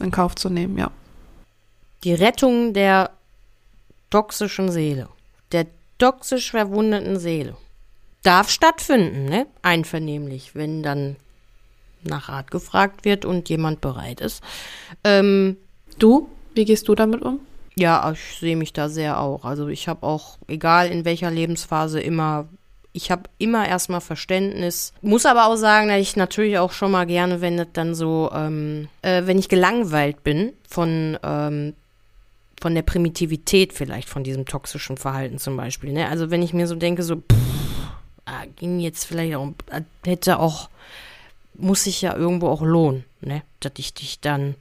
Speaker 1: in Kauf zu nehmen, ja.
Speaker 2: Die Rettung der toxischen Seele, toxisch verwundeten Seele, darf stattfinden, ne? Einvernehmlich, wenn dann nach Rat gefragt wird und jemand bereit ist. Ähm,
Speaker 1: Du, wie gehst du damit um?
Speaker 2: ja, ich sehe mich da sehr auch. Also ich habe auch, egal in welcher Lebensphase, immer, ich habe immer erstmal Verständnis. Muss aber auch sagen, dass ich natürlich auch schon mal gerne, wenn das dann so, ähm, äh, wenn ich gelangweilt bin von, ähm, von der Primitivität vielleicht von diesem toxischen Verhalten zum Beispiel. Ne? Also wenn ich mir so denke, so, pff, ah, ging jetzt vielleicht auch, äh, hätte auch, muss sich ja irgendwo auch lohnen, ne? Dass ich dich dann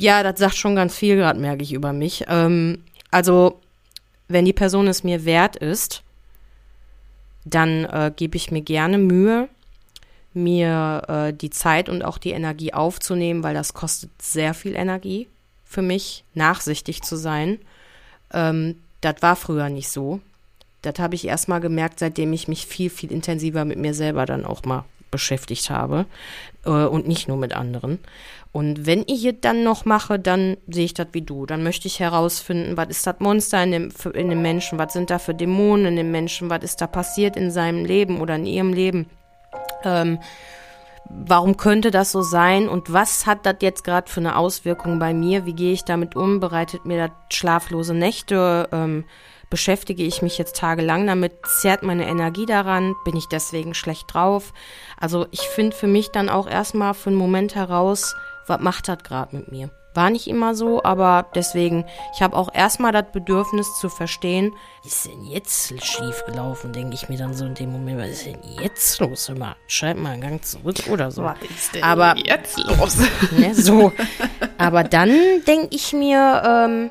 Speaker 2: ja, das sagt schon ganz viel gerade, merke ich über mich. Ähm, also, wenn die Person es mir wert ist, dann äh, gebe ich mir gerne Mühe, mir äh, die Zeit und auch die Energie aufzunehmen, weil das kostet sehr viel Energie für mich, nachsichtig zu sein. Ähm, das war früher nicht so. Das habe ich erst mal gemerkt, seitdem ich mich viel, viel intensiver mit mir selber dann auch mal beschäftigt habe äh, und nicht nur mit anderen. Und wenn ich es dann noch mache, dann sehe ich das wie du. Dann möchte ich herausfinden, was ist das Monster in dem, in dem Menschen, was sind da für Dämonen in dem Menschen, was ist da passiert in seinem Leben oder in ihrem Leben. Ähm, warum könnte das so sein und was hat das jetzt gerade für eine Auswirkung bei mir? Wie gehe ich damit um? Bereitet mir das schlaflose Nächte? Ähm, beschäftige ich mich jetzt tagelang damit? Zerrt meine Energie daran? Bin ich deswegen schlecht drauf? Also ich finde für mich dann auch erstmal für einen Moment heraus, was macht das gerade mit mir? War nicht immer so, aber deswegen, ich habe auch erstmal das Bedürfnis zu verstehen, was ist denn jetzt schief gelaufen, denke ich mir dann so in dem Moment, was ist denn jetzt los? Hör mal, schreib mal einen Gang zurück oder so.
Speaker 1: ist denn
Speaker 2: Aber-
Speaker 1: jetzt los?
Speaker 2: Ne, so. Aber dann denke ich mir, ähm,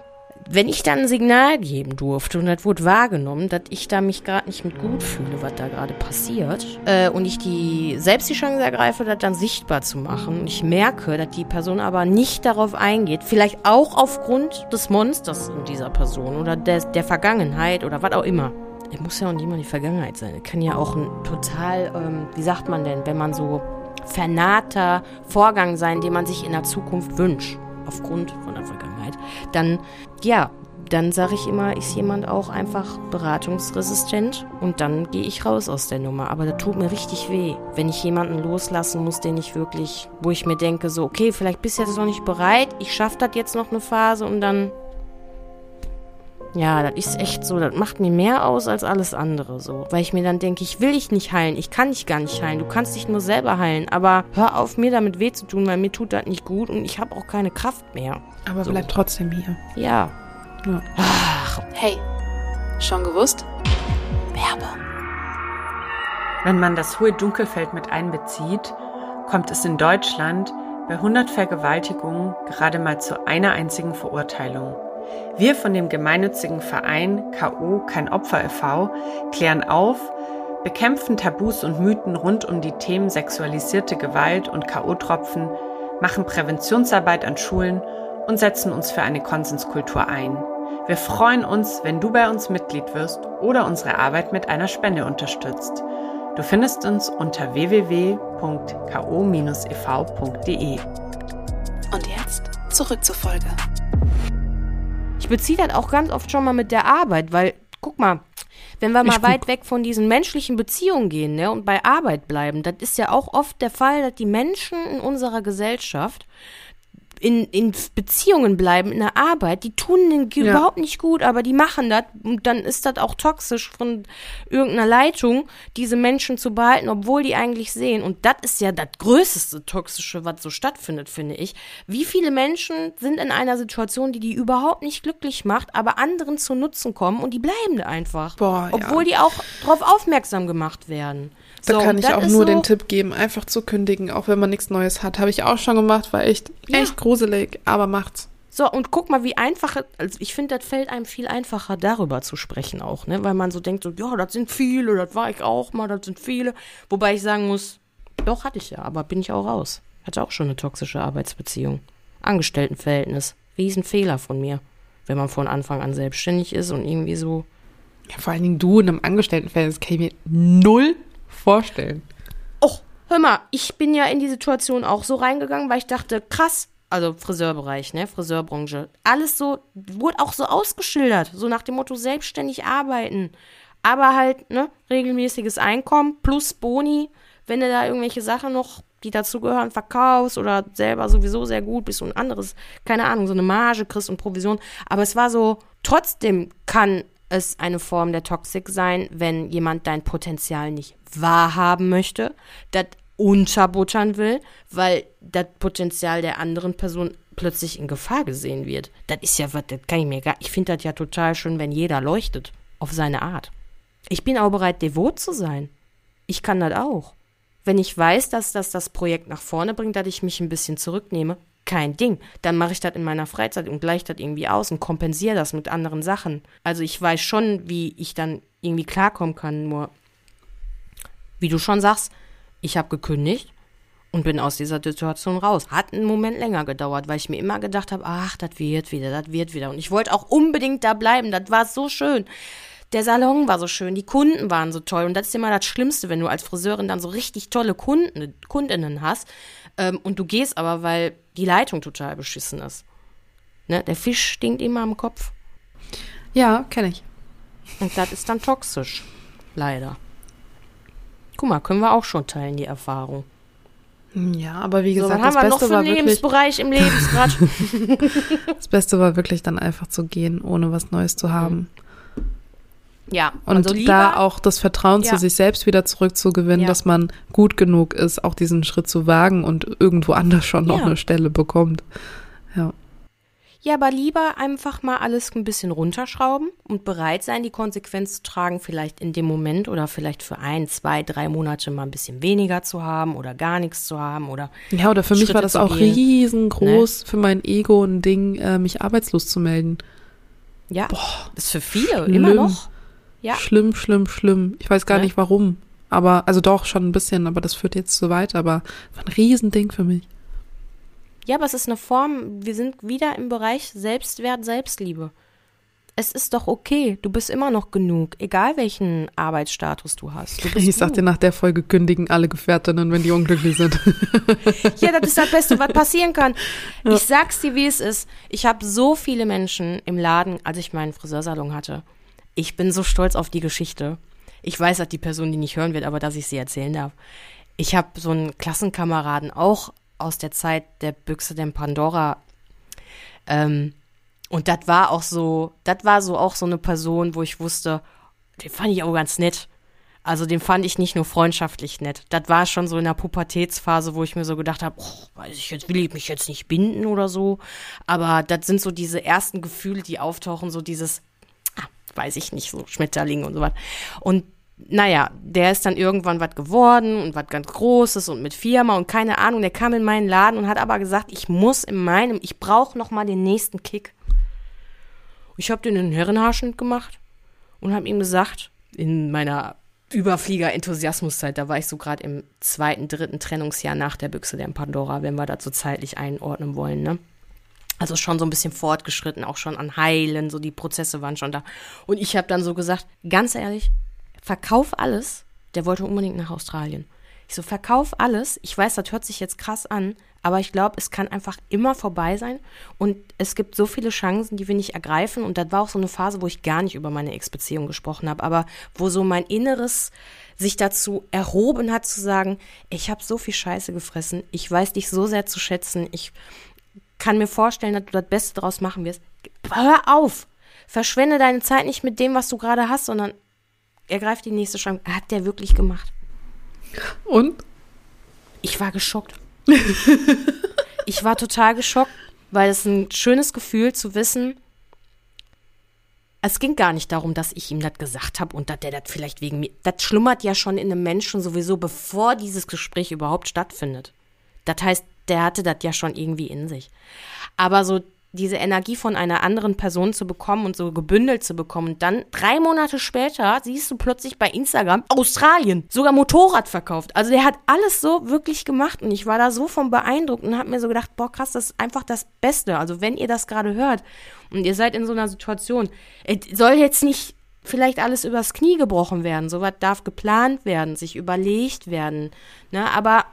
Speaker 2: wenn ich dann ein Signal geben durfte und das wurde wahrgenommen, dass ich da mich gerade nicht mit gut fühle, was da gerade passiert, äh, und ich die selbst die Chance ergreife, das dann sichtbar zu machen, und ich merke, dass die Person aber nicht darauf eingeht, vielleicht auch aufgrund des Monsters in dieser Person oder der, der Vergangenheit oder was auch immer. Es muss ja auch nicht mal die Vergangenheit sein. Es kann ja auch ein total, ähm, wie sagt man denn, wenn man so vernahter Vorgang sein, den man sich in der Zukunft wünscht, aufgrund von der Vergangenheit, dann, ja, dann sage ich immer, ist jemand auch einfach beratungsresistent und dann gehe ich raus aus der Nummer. Aber das tut mir richtig weh, wenn ich jemanden loslassen muss, den ich wirklich, wo ich mir denke, so, okay, vielleicht bist du jetzt noch nicht bereit, ich schaffe das jetzt noch eine Phase und dann ja, das ist echt so, das macht mir mehr aus als alles andere so. Weil ich mir dann denke, ich will dich nicht heilen, ich kann dich gar nicht heilen, du kannst dich nur selber heilen. Aber hör auf, mir damit weh zu tun, weil mir tut das nicht gut und ich habe auch keine Kraft mehr.
Speaker 1: Aber bleib trotzdem hier.
Speaker 2: Ja.
Speaker 3: Hey, schon gewusst? Werbe.
Speaker 5: Wenn man das hohe Dunkelfeld mit einbezieht, kommt es in Deutschland bei 100 Vergewaltigungen gerade mal zu einer einzigen Verurteilung. Wir von dem gemeinnützigen Verein KO Kein Opfer e.V. klären auf, bekämpfen Tabus und Mythen rund um die Themen sexualisierte Gewalt und KO-Tropfen, machen Präventionsarbeit an Schulen und setzen uns für eine Konsenskultur ein. Wir freuen uns, wenn du bei uns Mitglied wirst oder unsere Arbeit mit einer Spende unterstützt. Du findest uns unter www.ko-ev.de.
Speaker 1: Und jetzt zurück zur Folge.
Speaker 2: Beziehe das auch ganz oft schon mal mit der Arbeit, weil, guck mal, wenn wir mal
Speaker 1: Ich
Speaker 2: weit
Speaker 1: guck.
Speaker 2: weg von diesen menschlichen Beziehungen gehen ne, und bei Arbeit bleiben, das ist ja auch oft der Fall, dass die Menschen in unserer Gesellschaft in, in Beziehungen bleiben, in der Arbeit, die tun denen
Speaker 1: Ja.
Speaker 2: überhaupt nicht gut, aber die machen das und dann ist das auch toxisch von irgendeiner Leitung, diese Menschen zu behalten, obwohl die eigentlich sehen. Und das ist ja das größte Toxische, was so stattfindet, finde ich. Wie viele Menschen sind in einer Situation, die die überhaupt nicht glücklich macht, aber anderen zu Nutzen kommen und die bleiben da einfach.
Speaker 1: Boah, ja.
Speaker 2: obwohl die auch darauf aufmerksam gemacht werden.
Speaker 1: Da
Speaker 2: So,
Speaker 1: kann ich auch nur
Speaker 2: so,
Speaker 1: den Tipp geben, einfach zu kündigen, auch wenn man nichts Neues hat. Habe ich auch schon gemacht, war echt,
Speaker 2: Ja.
Speaker 1: echt gruselig, aber macht's.
Speaker 2: So, und guck mal, wie einfach, also ich finde, das fällt einem viel einfacher, darüber zu sprechen auch, ne? Weil man so denkt, so, ja, das sind viele, das war ich auch mal, das sind viele. Wobei ich sagen muss, doch, hatte ich ja, aber bin ich auch raus. Hatte auch schon eine toxische Arbeitsbeziehung. Angestelltenverhältnis. Riesenfehler von mir. Wenn man von Anfang an selbstständig ist und irgendwie so.
Speaker 1: Ja, vor allen Dingen du in einem Angestelltenverhältnis kann ich mir null vorstellen.
Speaker 2: Och, hör mal, ich bin ja in die Situation auch so reingegangen, weil ich dachte, krass, also Friseurbereich, ne, Friseurbranche, alles so, wurde auch so ausgeschildert, so nach dem Motto selbstständig arbeiten, aber halt, ne, regelmäßiges Einkommen plus Boni, wenn du da irgendwelche Sachen noch, die dazugehören, verkaufst oder selber sowieso sehr gut bist und anderes, keine Ahnung, so eine Marge kriegst und Provision, aber es war so, trotzdem kann es eine Form der Toxik sein, wenn jemand dein Potenzial nicht wahrhaben möchte, das unterbuttern will, weil das Potenzial der anderen Person plötzlich in Gefahr gesehen wird. Das ist ja was, das kann ich mir gar, ich finde das ja total schön, wenn jeder leuchtet auf seine Art. Ich bin auch bereit, devot zu sein. Ich kann das auch. Wenn ich weiß, dass das das Projekt nach vorne bringt, dass ich mich ein bisschen zurücknehme, kein Ding. Dann mache ich das in meiner Freizeit und gleiche das irgendwie aus und kompensiere das mit anderen Sachen. Also ich weiß schon, wie ich dann irgendwie klarkommen kann, nur wie du schon sagst, ich habe gekündigt und bin aus dieser Situation raus. Hat einen Moment länger gedauert, weil ich mir immer gedacht habe, ach, das wird wieder, das wird wieder. Und ich wollte auch unbedingt da bleiben. Das war so schön. Der Salon war so schön, die Kunden waren so toll. Und das ist immer das Schlimmste, wenn du als Friseurin dann so richtig tolle Kunden, Kundinnen hast. Ähm, und du gehst aber, weil die Leitung total beschissen ist. Ne? Der Fisch stinkt immer am Kopf.
Speaker 1: Ja, kenne ich.
Speaker 2: Und das ist dann toxisch. Leider. Guck mal, können wir auch schon teilen, die Erfahrung.
Speaker 1: Hm, Ja, aber wie
Speaker 2: So,
Speaker 1: gesagt,
Speaker 2: was haben wir
Speaker 1: das
Speaker 2: noch
Speaker 1: Beste
Speaker 2: für einen Lebensbereich im Lebensgrad?
Speaker 1: das Beste war wirklich dann einfach zu gehen, ohne was Neues zu haben.
Speaker 2: Ja,
Speaker 1: Und
Speaker 2: also lieber,
Speaker 1: da auch das Vertrauen
Speaker 2: Ja.
Speaker 1: zu sich selbst wieder zurückzugewinnen,
Speaker 2: Ja.
Speaker 1: dass man gut genug ist, auch diesen Schritt zu wagen und irgendwo anders schon noch
Speaker 2: Ja.
Speaker 1: eine Stelle bekommt. Ja.
Speaker 2: Ja, aber lieber einfach mal alles ein bisschen runterschrauben und bereit sein, die Konsequenz zu tragen, vielleicht in dem Moment oder vielleicht für ein, zwei, drei Monate mal ein bisschen weniger zu haben oder gar nichts zu haben oder
Speaker 1: Ja, oder für mich
Speaker 2: Schritte
Speaker 1: war das auch
Speaker 2: gehen. Ne?
Speaker 1: riesengroß für mein Ego ein Ding, äh, mich arbeitslos zu melden.
Speaker 2: ja, das ist für viele
Speaker 1: schlimm.
Speaker 2: immer noch. Ja.
Speaker 1: Schlimm, schlimm, schlimm. Ich weiß gar
Speaker 2: Ne?
Speaker 1: nicht warum. Aber, also doch, schon ein bisschen, aber das führt jetzt zu weit, aber war ein Riesending für mich.
Speaker 2: Ja, aber es ist eine Form, wir sind wieder im Bereich Selbstwert, Selbstliebe. Es ist doch okay, du bist immer noch genug, egal welchen Arbeitsstatus du hast. Du
Speaker 1: Ich sag dir, nach der Folge kündigen alle Gefährtinnen, wenn die unglücklich sind.
Speaker 2: Ja, das ist das Beste, was passieren kann. Ich sag's dir, wie es ist. Ich habe so viele Menschen im Laden, als ich meinen Friseursalon hatte. Ich bin so stolz auf die Geschichte. Ich weiß, dass die Person die nicht hören wird, aber dass ich sie erzählen darf. Ich habe so einen Klassenkameraden auch aus der Zeit der Büchse der Pandora. Ähm, und das war auch so, das war so auch so eine Person, wo ich wusste, den fand ich auch ganz nett. Also den fand ich nicht nur freundschaftlich nett. Das war schon so in der Pubertätsphase, wo ich mir so gedacht habe, oh, weiß ich jetzt, will ich mich jetzt nicht binden oder so. Aber das sind so diese ersten Gefühle, die auftauchen, so dieses, weiß ich nicht, so Schmetterlinge und so was. Und naja, der ist dann irgendwann was geworden und was ganz Großes und mit Firma und keine Ahnung. Der kam in meinen Laden und hat aber gesagt, ich muss in meinem, ich brauche noch mal den nächsten Kick. Ich habe den in den Herrenhaarschnitt gemacht und habe ihm gesagt, in meiner Überflieger-Enthusiasmuszeit, da war ich so gerade im zweiten, dritten Trennungsjahr nach der Büchse der Pandora, wenn wir so zeitlich einordnen wollen, ne? Also schon so ein bisschen fortgeschritten, auch schon an Heilen, so die Prozesse waren schon da. Und ich habe dann so gesagt, ganz ehrlich, verkauf alles. Der wollte unbedingt nach Australien. Ich so, verkauf alles. Ich weiß, das hört sich jetzt krass an, aber ich glaube, es kann einfach immer vorbei sein. Und es gibt so viele Chancen, die wir nicht ergreifen. Und das war auch so eine Phase, wo ich gar nicht über meine Ex-Beziehung gesprochen habe, aber wo so mein Inneres sich dazu erhoben hat zu sagen, ich habe so viel Scheiße gefressen, ich weiß dich so sehr zu schätzen, ich kann mir vorstellen, dass du das Beste daraus machen wirst. Hör auf! Verschwende deine Zeit nicht mit dem, was du gerade hast, sondern ergreif die nächste Chance. Hat der wirklich gemacht.
Speaker 1: Und?
Speaker 2: Ich war geschockt. ich war total geschockt, weil es ein schönes Gefühl zu wissen, es ging gar nicht darum, dass ich ihm das gesagt habe und dass der das vielleicht wegen mir. Das schlummert ja schon in einem Menschen sowieso, bevor dieses Gespräch überhaupt stattfindet. Das heißt, der hatte das ja schon irgendwie in sich. Aber so diese Energie von einer anderen Person zu bekommen und so gebündelt zu bekommen. Und dann drei Monate später siehst du plötzlich bei Instagram Australien, sogar Motorrad verkauft. Also der hat alles so wirklich gemacht und ich war da so von beeindruckt und habe mir so gedacht, boah krass, das ist einfach das Beste. Also wenn ihr das gerade hört und ihr seid in so einer Situation, soll jetzt nicht vielleicht alles übers Knie gebrochen werden. Sowas darf geplant werden, sich überlegt werden. Ne? Aber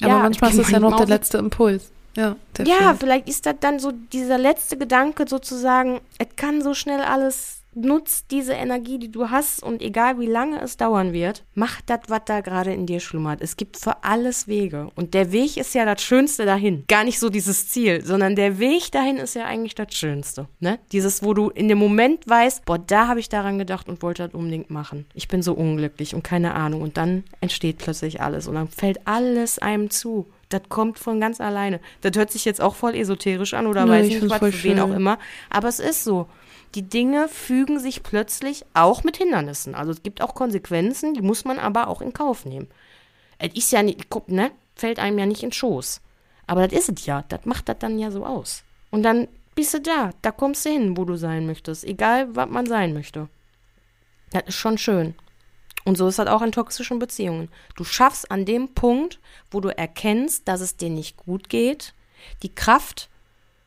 Speaker 1: aber ja, manchmal ist es ja noch der letzte Impuls. Ja,
Speaker 2: ja vielleicht ist das dann so dieser letzte Gedanke sozusagen, es kann so schnell alles, nutzt diese Energie, die du hast und egal wie lange es dauern wird, mach das, was da gerade in dir schlummert. Es gibt für alles Wege und der Weg ist ja das Schönste dahin. Gar nicht so dieses Ziel, sondern der Weg dahin ist ja eigentlich das Schönste. Ne? Dieses, wo du in dem Moment weißt, boah, da habe ich daran gedacht und wollte das unbedingt machen. Ich bin so unglücklich und keine Ahnung und dann entsteht plötzlich alles und dann fällt alles einem zu. Das kommt von ganz alleine. Das hört sich jetzt auch voll esoterisch an oder nee, weiß nicht was, für wen auch immer. Aber es ist so. Die Dinge fügen sich plötzlich auch mit Hindernissen. Also es gibt auch Konsequenzen, die muss man aber auch in Kauf nehmen. Es ist ja nicht, ne, fällt einem ja nicht in Schoß. Aber das ist es ja. Das macht das dann ja so aus. Und dann bist du da. Da kommst du hin, wo du sein möchtest. Egal, was man sein möchte. Das ist schon schön. Und so ist das auch in toxischen Beziehungen. Du schaffst an dem Punkt, wo du erkennst, dass es dir nicht gut geht, die Kraft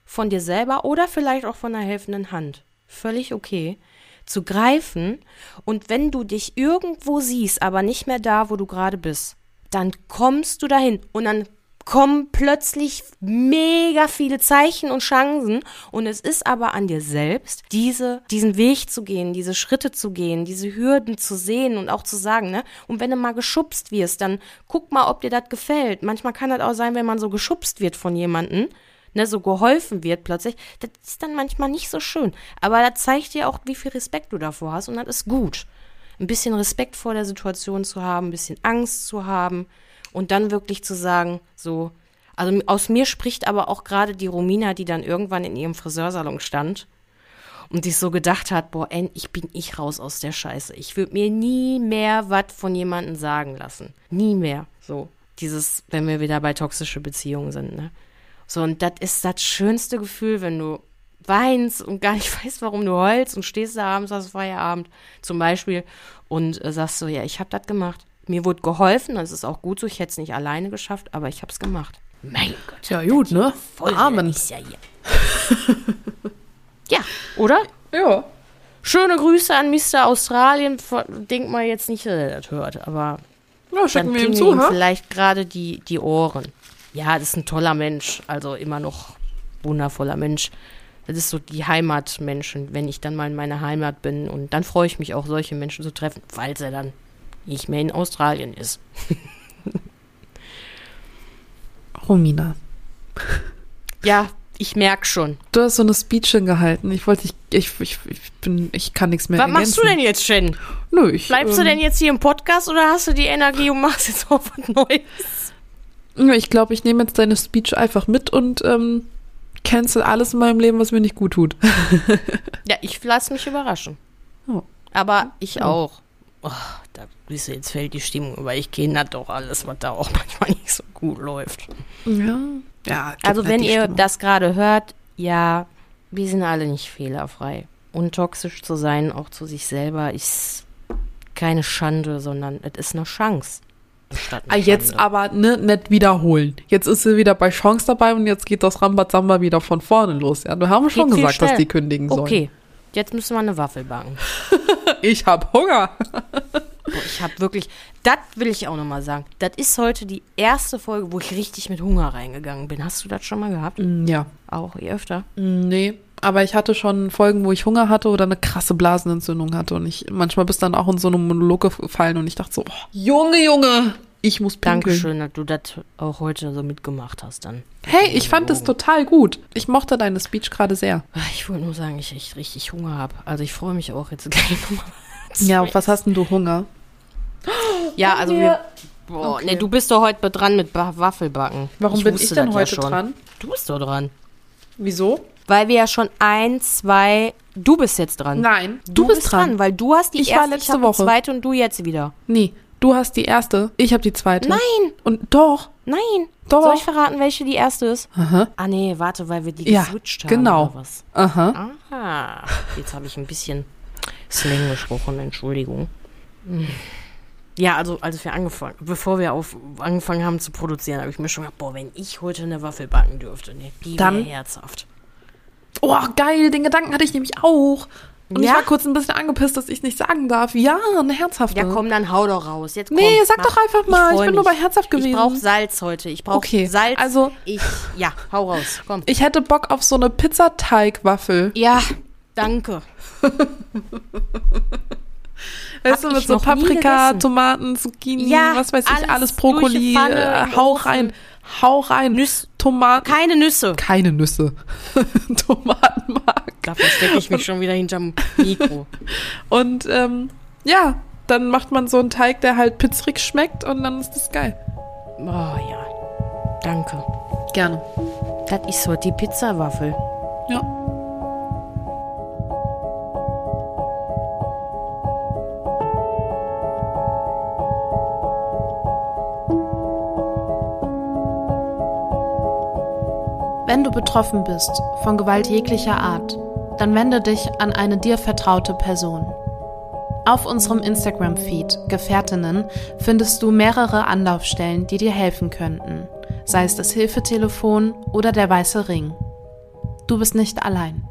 Speaker 2: von dir selber oder vielleicht auch von einer helfenden Hand, völlig okay, zu greifen. Und wenn du dich irgendwo siehst, aber nicht mehr da, wo du gerade bist, dann kommst du dahin und dann kommen plötzlich mega viele Zeichen und Chancen und es ist aber an dir selbst, diese, diesen Weg zu gehen, diese Schritte zu gehen, diese Hürden zu sehen und auch zu sagen, ne? Und wenn du mal geschubst wirst, dann guck mal, ob dir das gefällt. Manchmal kann das auch sein, wenn man so geschubst wird von jemandem, ne, so geholfen wird plötzlich, das ist dann manchmal nicht so schön. Aber das zeigt dir auch, wie viel Respekt du davor hast und das ist gut. Ein bisschen Respekt vor der Situation zu haben, ein bisschen Angst zu haben, und dann wirklich zu sagen, so, also aus mir spricht aber auch gerade die Romina, die dann irgendwann in ihrem Friseursalon stand und sich so gedacht hat, boah, ich bin ich raus aus der Scheiße. Ich würde mir nie mehr was von jemandem sagen lassen. Nie mehr. So, dieses, wenn wir wieder bei toxische Beziehungen sind, ne? So, und das ist das schönste Gefühl, wenn du weinst und gar nicht weißt, warum du heulst und stehst da abends, hast Feierabend zum Beispiel und äh, sagst so, ja, ich habe das gemacht. Mir wurde geholfen, das ist auch gut so. Ich hätte es nicht alleine geschafft, aber ich habe es gemacht.
Speaker 1: Mein Gott. Ja, gut, ne?
Speaker 2: Voll Amen. Ist ja, hier. ja, oder?
Speaker 1: Ja.
Speaker 2: Schöne Grüße an Mr. Australien. Denk mal jetzt nicht, dass er das hört, aber
Speaker 1: ja, schicken wir ihm zu, ihm
Speaker 2: vielleicht gerade die, die Ohren. Ja, das ist ein toller Mensch, also immer noch wundervoller Mensch. Das ist so die Heimatmenschen, wenn ich dann mal in meiner Heimat bin. Und dann freue ich mich auch, solche Menschen zu treffen, falls er dann nicht mehr in Australien ist.
Speaker 1: Romina.
Speaker 2: Ja, ich merke schon.
Speaker 1: Du hast so eine Speech gehalten. Ich wollte, ich, ich, ich, ich bin, ich kann nichts mehr
Speaker 2: Was ergänzen. machst du denn jetzt, Shen?
Speaker 1: Nö, ich.
Speaker 2: Bleibst ähm, du denn jetzt hier im Podcast oder hast du die Energie und machst jetzt auch was Neues?
Speaker 1: Ich glaube, ich nehme jetzt deine Speech einfach mit und ähm, cancel alles in meinem Leben, was mir nicht gut tut.
Speaker 2: ja, ich lasse mich überraschen. Oh. Aber ich oh. auch. oh, da du, jetzt fällt die Stimmung über. Ich kenne das doch alles, was da auch manchmal nicht so gut läuft.
Speaker 1: Ja. Ja.
Speaker 2: Also
Speaker 1: halt
Speaker 2: wenn ihr
Speaker 1: Stimmung.
Speaker 2: das gerade hört, ja, wir sind alle nicht fehlerfrei. Und toxisch zu sein, auch zu sich selber, ist keine Schande, sondern es ist eine Chance.
Speaker 1: Ah, jetzt
Speaker 2: Schande.
Speaker 1: aber ne, nicht wiederholen. Jetzt ist sie wieder bei Chance dabei und jetzt geht das Rambazamba wieder von vorne los. Ja, wir haben schon
Speaker 2: Geht
Speaker 1: gesagt, dass die kündigen sollen.
Speaker 2: Okay, jetzt müssen wir eine Waffel backen.
Speaker 1: Ich hab Hunger.
Speaker 2: Boah, ich habe wirklich, das will ich auch nochmal sagen. Das ist heute die erste Folge, wo ich richtig mit Hunger reingegangen bin. Hast du das schon mal gehabt?
Speaker 1: Mm, Ja.
Speaker 2: Auch je öfter?
Speaker 1: Mm, Nee. Aber ich hatte schon Folgen, wo ich Hunger hatte oder eine krasse Blasenentzündung hatte. Und ich manchmal bist dann auch in so einem Monolog gefallen und ich dachte so, oh, Junge, Junge, ich muss pinkeln.
Speaker 2: Dankeschön, dass du das auch heute so mitgemacht hast dann.
Speaker 1: Hey, ich fand es total gut. Ich mochte deine Speech gerade sehr.
Speaker 2: Ah, Ich wollte nur sagen, ich echt richtig Hunger habe. Also ich freue mich auch jetzt gleich nochmal.
Speaker 1: Ja, auf was hast denn du Hunger?
Speaker 2: Ja, also wir. Boah,
Speaker 1: Okay.
Speaker 2: nee, du bist doch heute dran mit ba Waffelbacken.
Speaker 1: Warum bin ich denn
Speaker 2: ja
Speaker 1: heute
Speaker 2: schon.
Speaker 1: dran?
Speaker 2: Du bist doch dran.
Speaker 1: Wieso?
Speaker 2: Weil wir ja schon ein, zwei. Du bist jetzt dran.
Speaker 1: Nein, du, bist dran.
Speaker 2: weil du hast die
Speaker 1: Ich war
Speaker 2: erste,
Speaker 1: letzte
Speaker 2: ich
Speaker 1: Woche.
Speaker 2: die zweite und du jetzt wieder.
Speaker 1: Nee, du hast die erste, ich habe die zweite.
Speaker 2: Nein,
Speaker 1: Und doch.
Speaker 2: nein.
Speaker 1: Doch.
Speaker 2: Soll ich verraten, welche die erste ist?
Speaker 1: Aha.
Speaker 2: Ah nee, warte, weil wir die
Speaker 1: Ja,
Speaker 2: geswitcht haben
Speaker 1: genau.
Speaker 2: oder was?
Speaker 1: Aha.
Speaker 2: Aha. Jetzt habe ich ein bisschen Slang gesprochen, Entschuldigung. Hm. Ja, also als wir angefangen, bevor wir auf, angefangen haben zu produzieren, habe ich mir schon gedacht, boah, wenn ich heute eine Waffel backen dürfte, ne, die wäre
Speaker 1: Dann-
Speaker 2: herzhaft.
Speaker 1: Oh, geil, den Gedanken hatte ich nämlich auch. Und ich
Speaker 2: Ja?
Speaker 1: war kurz ein bisschen angepisst, dass ich nicht sagen darf. Ja, eine herzhafte.
Speaker 2: Ja, komm, dann hau doch raus. Jetzt komm,
Speaker 1: Nee, sag
Speaker 2: mach.
Speaker 1: doch einfach mal. Ich,
Speaker 2: freu
Speaker 1: bin nur
Speaker 2: mich.
Speaker 1: bei herzhaft gewesen.
Speaker 2: Ich brauche Salz heute. Ich brauche
Speaker 1: Okay,
Speaker 2: Salz.
Speaker 1: also-
Speaker 2: ich, ja, hau raus. Komm.
Speaker 1: ich hätte Bock auf so eine Pizzateigwaffel.
Speaker 2: Ja, danke.
Speaker 1: Weißt du, mit so Paprika. Tomaten, Zucchini,
Speaker 2: Ja,
Speaker 1: was weiß ich,
Speaker 2: alles
Speaker 1: Brokkoli.
Speaker 2: Pfanne,
Speaker 1: äh, hau rein. Hau rein.
Speaker 2: Nüss-
Speaker 1: Tomaten.
Speaker 2: Keine Nüsse.
Speaker 1: Keine Nüsse. Tomatenmark.
Speaker 2: Da verstecke ich mich schon wieder hinterm Mikro.
Speaker 1: Und ähm, ja, dann macht man so einen Teig, der halt pizzerig schmeckt und dann ist das geil.
Speaker 2: Oh ja, danke.
Speaker 1: Gerne.
Speaker 2: Das ist heute die Pizzawaffel.
Speaker 1: Ja. Wenn du betroffen bist von Gewalt jeglicher Art, dann wende dich an eine dir vertraute Person. Auf unserem Instagram-Feed Gefährtinnen findest du mehrere Anlaufstellen, die dir helfen könnten, sei es das Hilfetelefon oder der weiße Ring. Du bist nicht allein.